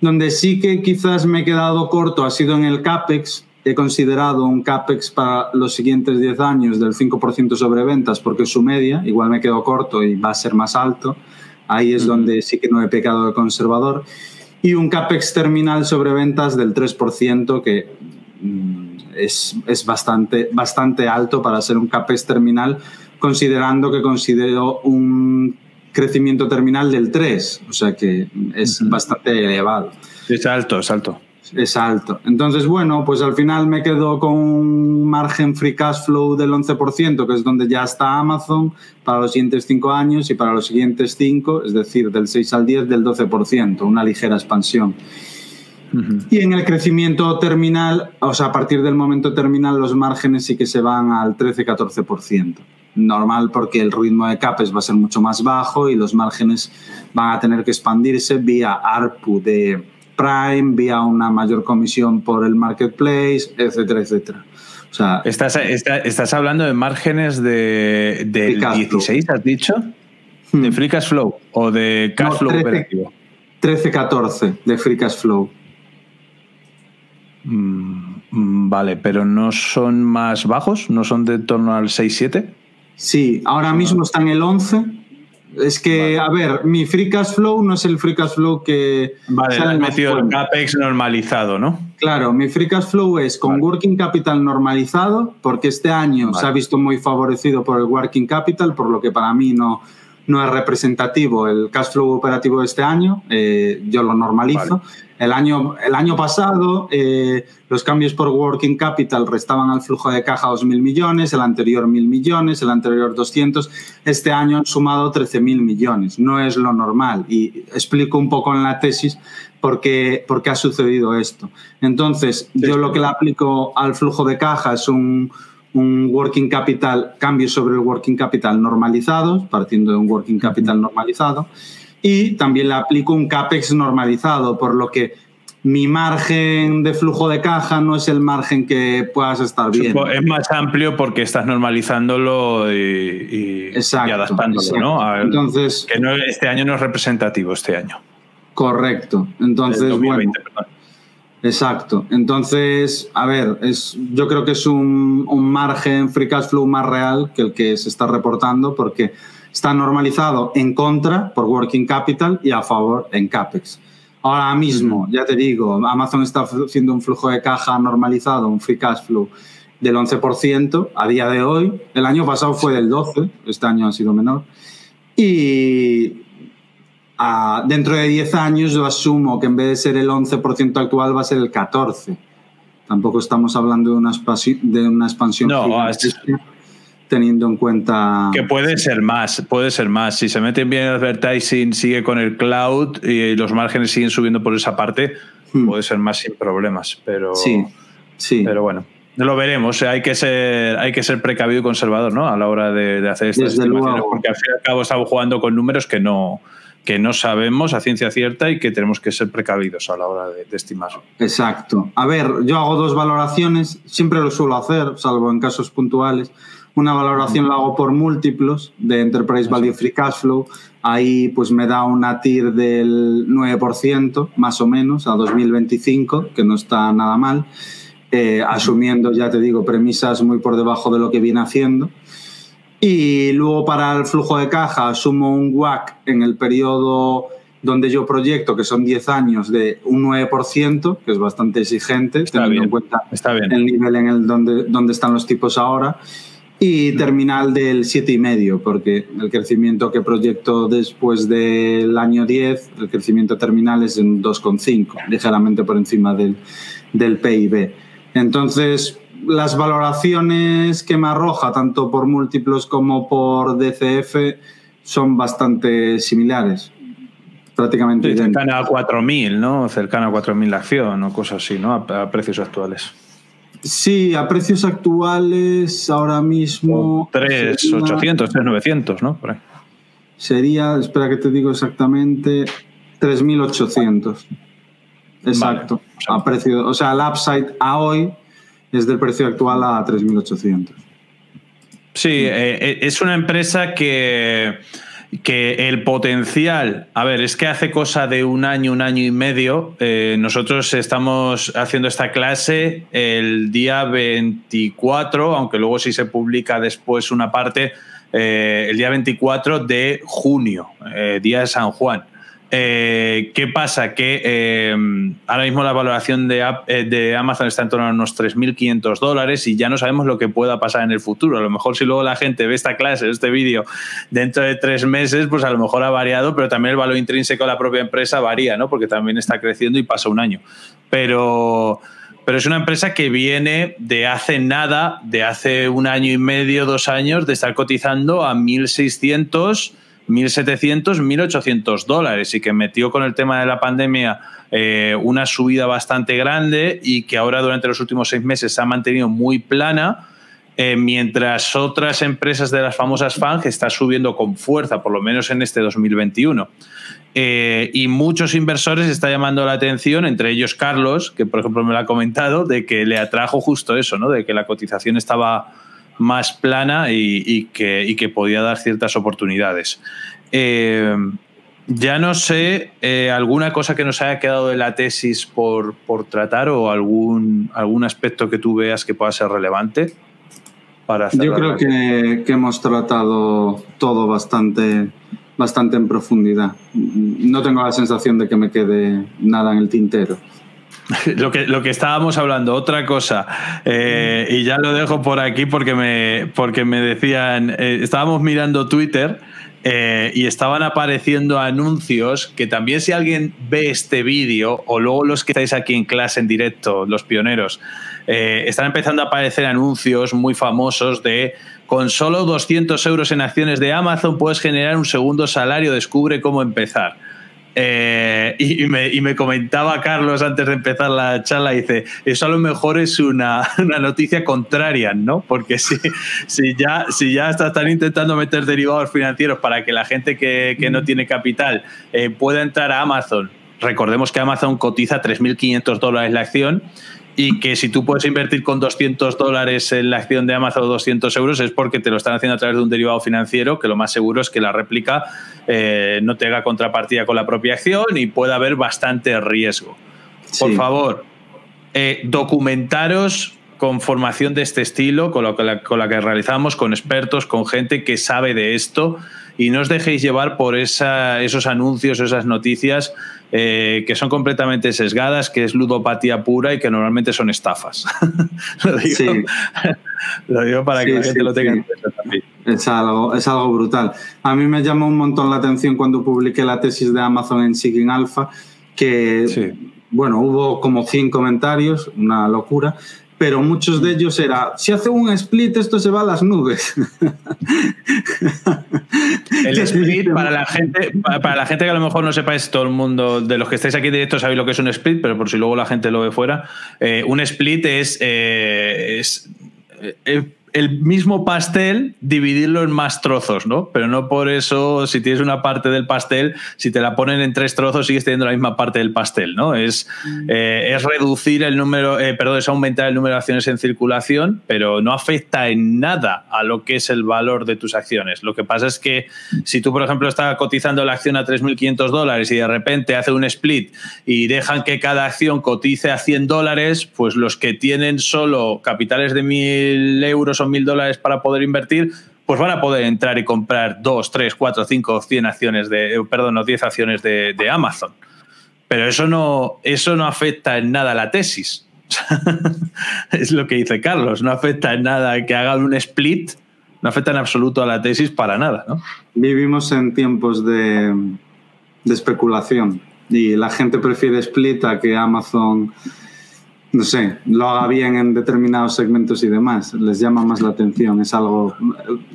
Donde sí que quizás me he quedado corto ha sido en el CAPEX. He considerado un CAPEX para los siguientes 10 años del 5% sobre ventas porque es su media. Igual me quedo corto y va a ser más alto. Ahí es donde sí que no he pecado de conservador y un CAPEX terminal sobre ventas del 3%, que mm, es, es, bastante, bastante alto para ser un CAPEX terminal, considerando que considero un crecimiento terminal del 3, o sea que es bastante elevado. Es alto, es alto es alto. Entonces, bueno, pues al final me quedo con un margen free cash flow del 11%, que es donde ya está Amazon para los siguientes cinco años y para los siguientes cinco, es decir, del 6 al 10 del 12%, una ligera expansión. Y en el crecimiento terminal, o sea, a partir del momento terminal, los márgenes sí que se van al 13-14%. Normal porque el ritmo de CAPES va a ser mucho más bajo y los márgenes van a tener que expandirse vía ARPU de Prime, vía una mayor comisión por el marketplace, etcétera, etcétera. O sea, ¿Estás, estás hablando de márgenes de, del 16, has dicho? ¿De hmm. Free Cash Flow o de Cash Flow 13, operativo? 13-14 de Free Cash Flow. Mm, vale, pero ¿no son más bajos? ¿No son de torno al 6-7? Sí, ahora mismo están el 11 es que, a ver, mi free cash flow no es el free cash flow que. Vale, has metido el CAPEX normalizado, ¿no? Claro, mi free cash flow es con working capital normalizado, porque este año se ha visto muy favorecido por el working capital, por lo que para mí no, no es representativo el cash flow operativo de este año, eh, yo lo normalizo. El año, el año pasado eh, los cambios por working capital restaban al flujo de caja 2.000 millones, el anterior 1.000 millones, el anterior 200. Este año han sumado 13.000 millones. No es lo normal. Y explico un poco en la tesis por qué, por qué ha sucedido esto. Entonces, yo lo que le aplico al flujo de caja es un, un working capital, cambio sobre el working capital normalizado, partiendo de un working capital normalizado y también le aplico un CAPEX normalizado, por lo que mi margen de flujo de caja no es el margen que puedas estar viendo. Es más amplio porque estás normalizándolo y, adaptándolo, ¿no? Entonces, que no, este año no es representativo, este año. Correcto. Entonces, 2020, bueno, Exacto. Entonces, a ver, es, yo creo que es un, un margen free cash flow más real que el que se está reportando porque está normalizado en contra por working capital y a favor en CAPEX. Ahora mismo, ya te digo, Amazon está haciendo un flujo de caja normalizado, un free cash flow del 11% a día de hoy. El año pasado fue del 12%, este año ha sido menor. Y dentro de 10 años yo asumo que en vez de ser el 11% actual va a ser el 14%. Tampoco estamos hablando de una, de una expansión. No, teniendo en cuenta... Que puede ser más, puede ser más. Si se meten bien el advertising, sigue con el cloud y los márgenes siguen subiendo por esa parte, hmm. puede ser más sin problemas. Pero, sí, sí. Pero bueno, lo veremos. Hay que ser, hay que ser precavido y conservador ¿no? a la hora de, hacer estas estimaciones, porque al fin y al cabo estamos jugando con números que no, que no sabemos a ciencia cierta y que tenemos que ser precavidos a la hora de, de, estimar. Exacto. A ver, yo hago dos valoraciones, siempre lo suelo hacer, salvo en casos puntuales. Una valoración la hago por múltiplos de Enterprise Value Free Cash Flow. Ahí pues me da una TIR del 9%, más o menos, a 2025, que no está nada mal, eh, asumiendo, ya te digo, premisas muy por debajo de lo que viene haciendo. Y luego para el flujo de caja asumo un WAC en el periodo donde yo proyecto, que son 10 años, de un 9%, que es bastante exigente, teniendo en cuenta el nivel en el donde, donde están los tipos ahora y terminal del 7,5, porque el crecimiento que proyecto después del año 10, el crecimiento terminal es en 2,5, ligeramente por encima del, del PIB. Entonces, las valoraciones que me arroja, tanto por múltiplos como por DCF, son bastante similares. Prácticamente sí, cercana a 4.000, ¿no? Cercana a 4.000 la acción o cosas así, ¿no? A, precios actuales. Sí, a precios actuales ahora mismo... 3.800, 3.900, ¿no? Sería, espera que te digo exactamente, 3.800. Exacto. a precio, o sea, el upside a hoy es del precio actual a 3.800. Sí, eh, eh, es una empresa que, que el potencial, a ver, es que hace cosa de un año, un año y medio, eh, nosotros estamos haciendo esta clase el día 24, aunque luego sí se publica después una parte, el día 24 de junio, día de San Juan. Eh, ¿Qué pasa? Que eh, ahora mismo la valoración de, eh, de, Amazon está en torno a unos 3.500 dólares y ya no sabemos lo que pueda pasar en el futuro. A lo mejor si luego la gente ve esta clase, este vídeo, dentro de tres meses, pues a lo mejor ha variado, pero también el valor intrínseco de la propia empresa varía, ¿no? Porque también está creciendo y pasa un año. Pero, pero es una empresa que viene de hace nada, de hace un año y medio, dos años, de estar cotizando a 1.600 1.700, 1.800 dólares y que metió con el tema de la pandemia eh, una subida bastante grande y que ahora durante los últimos seis meses se ha mantenido muy plana. Eh, mientras otras empresas de las famosas FANG están subiendo con fuerza, por lo menos en este 2021. Eh, y muchos inversores está llamando la atención, entre ellos Carlos, que por ejemplo me lo ha comentado, de que le atrajo justo eso, ¿no? de que la cotización estaba más plana y, que, que, podía dar ciertas oportunidades. Eh, ya no sé, eh, alguna cosa que nos haya quedado de la tesis por, tratar o algún, algún aspecto que tú veas que pueda ser relevante. Para Yo creo que, que, hemos tratado todo bastante, bastante en profundidad. No tengo la sensación de que me quede nada en el tintero. Lo que, lo que estábamos hablando, otra cosa, eh, y ya lo dejo por aquí porque me, porque me decían, eh, estábamos mirando Twitter eh, y estaban apareciendo anuncios que también si alguien ve este vídeo o luego los que estáis aquí en clase en directo, los pioneros, están empezando a aparecer anuncios muy famosos de con solo 200 euros en acciones de Amazon puedes generar un segundo salario, descubre cómo empezar. Eh, y, me, comentaba Carlos antes de empezar la charla, dice, eso a lo mejor es una, noticia contraria, ¿no? Porque si, si, ya, si ya están intentando meter derivados financieros para que la gente que, no mm. tiene capital eh, pueda entrar a Amazon, recordemos que Amazon cotiza 3.500 dólares la acción, y que si tú puedes invertir con 200 dólares en la acción de Amazon o 200 euros es porque te lo están haciendo a través de un derivado financiero, que lo más seguro es que la réplica eh, no tenga contrapartida con la propia acción y pueda haber bastante riesgo. Por favor, eh, documentaros con formación de este estilo, con, lo que, con la que realizamos, con expertos, con gente que sabe de esto y no os dejéis llevar por esa, esos anuncios, esas noticias eh, que son completamente sesgadas, que es ludopatía pura y que normalmente son estafas. lo, digo, para que la gente lo tenga en cuenta también. Es algo, es algo brutal. A mí me llamó un montón la atención cuando publiqué la tesis de Amazon en Seeking Alpha, que, bueno, hubo como 100 comentarios, una locura, pero muchos de ellos era, si hace un split esto se va a las nubes. El split, para la gente, para la gente que a lo mejor no sepáis, todo el mundo de los que estáis aquí directo sabéis lo que es un split, pero por si luego la gente lo ve fuera, eh, un split es, eh, es eh, el mismo pastel, dividirlo en más trozos, ¿no? Pero no por eso, si tienes una parte del pastel, si te la ponen en tres trozos, sigues teniendo la misma parte del pastel, ¿no? Es, mm. eh, es reducir el número, eh, perdón, es aumentar el número de acciones en circulación, pero no afecta en nada a lo que es el valor de tus acciones. Lo que pasa es que si tú, por ejemplo, estás cotizando la acción a 3.500 dólares y de repente hace un split y dejan que cada acción cotice a 100 dólares, pues los que tienen solo capitales de 1.000 euros mil dólares para poder invertir, pues van a poder entrar y comprar dos, tres, cuatro, cinco, cien acciones de, eh, perdón, no, 10 acciones de, Amazon. Pero eso no, eso no afecta en nada a la tesis. es lo que dice Carlos, no afecta en nada que hagan un split, no afecta en absoluto a la tesis para nada. ¿no? Vivimos en tiempos de, de especulación y la gente prefiere split a que Amazon no sé, lo haga bien en determinados segmentos y demás. Les llama más la atención, es algo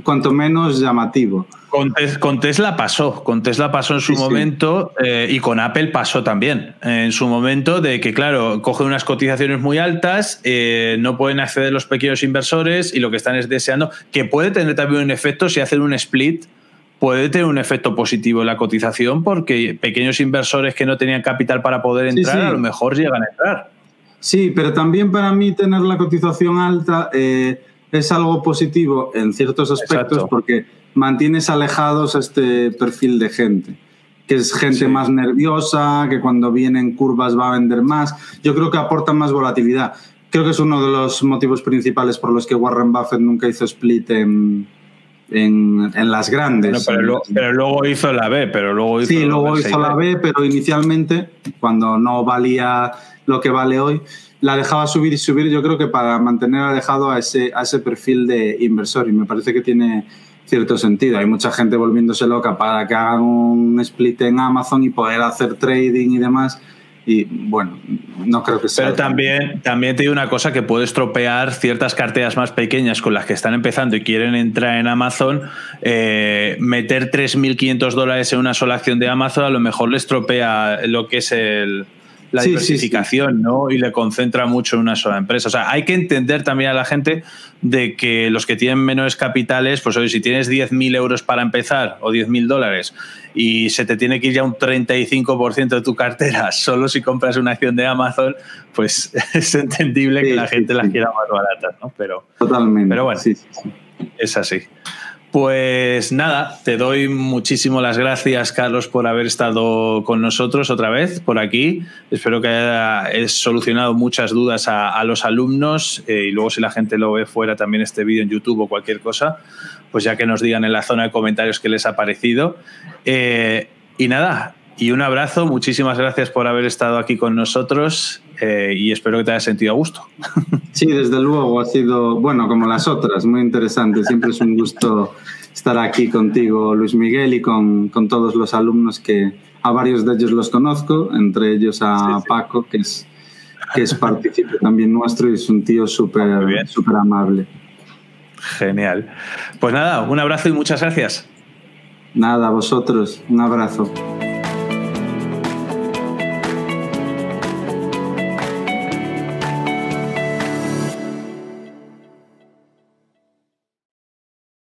cuanto menos llamativo. Con, Tesla pasó, con Tesla pasó en su momento eh, y con Apple pasó también en su momento de que, claro, cogen unas cotizaciones muy altas, eh, no pueden acceder los pequeños inversores y lo que están es deseando, que puede tener también un efecto si hacen un split, puede tener un efecto positivo en la cotización porque pequeños inversores que no tenían capital para poder entrar a lo mejor llegan a entrar. Sí, pero también para mí tener la cotización alta eh, es algo positivo en ciertos aspectos porque mantienes alejados a este perfil de gente, que es gente más nerviosa, que cuando vienen curvas va a vender más. Yo creo que aporta más volatilidad. Creo que es uno de los motivos principales por los que Warren Buffett nunca hizo split en, en, las grandes. pero, luego, hizo la B, pero luego hizo Sí, luego hizo la B, pero inicialmente, cuando no valía lo que vale hoy, la dejaba subir y subir, yo creo que para mantener alejado a ese, a ese perfil de inversor. Y me parece que tiene cierto sentido. Hay mucha gente volviéndose loca para que hagan un split en Amazon y poder hacer trading y demás. Y bueno, no creo que sea. Pero también, también te digo una cosa que puede estropear ciertas carteras más pequeñas con las que están empezando y quieren entrar en Amazon. Eh, meter 3.500 dólares en una sola acción de Amazon a lo mejor le estropea lo que es el, la diversificación, ¿no? Y le concentra mucho en una sola empresa. O sea, hay que entender también a la gente de que los que tienen menores capitales, pues oye, si tienes 10.000 euros para empezar o 10.000 dólares y se te tiene que ir ya un 35% de tu cartera solo si compras una acción de Amazon, pues es entendible que la gente las quiera más baratas, ¿no? Pero, Totalmente. Pero bueno, es así. Pues nada, te doy muchísimas las gracias, Carlos, por haber estado con nosotros otra vez por aquí. Espero que haya solucionado muchas dudas a, los alumnos eh, y luego si la gente lo ve fuera también este vídeo en YouTube o cualquier cosa, pues ya que nos digan en la zona de comentarios qué les ha parecido. Eh, y nada, y un abrazo, muchísimas gracias por haber estado aquí con nosotros eh, y espero que te hayas sentido a gusto. Sí, desde luego ha sido, bueno, como las otras, muy interesante. Siempre es un gusto estar aquí contigo, Luis Miguel, y con, con todos los alumnos que a varios de ellos los conozco, entre ellos a Paco, que es, que es partícipe también nuestro y es un tío súper súper amable. Genial. Pues nada, un abrazo y muchas gracias. Nada, a vosotros, un abrazo.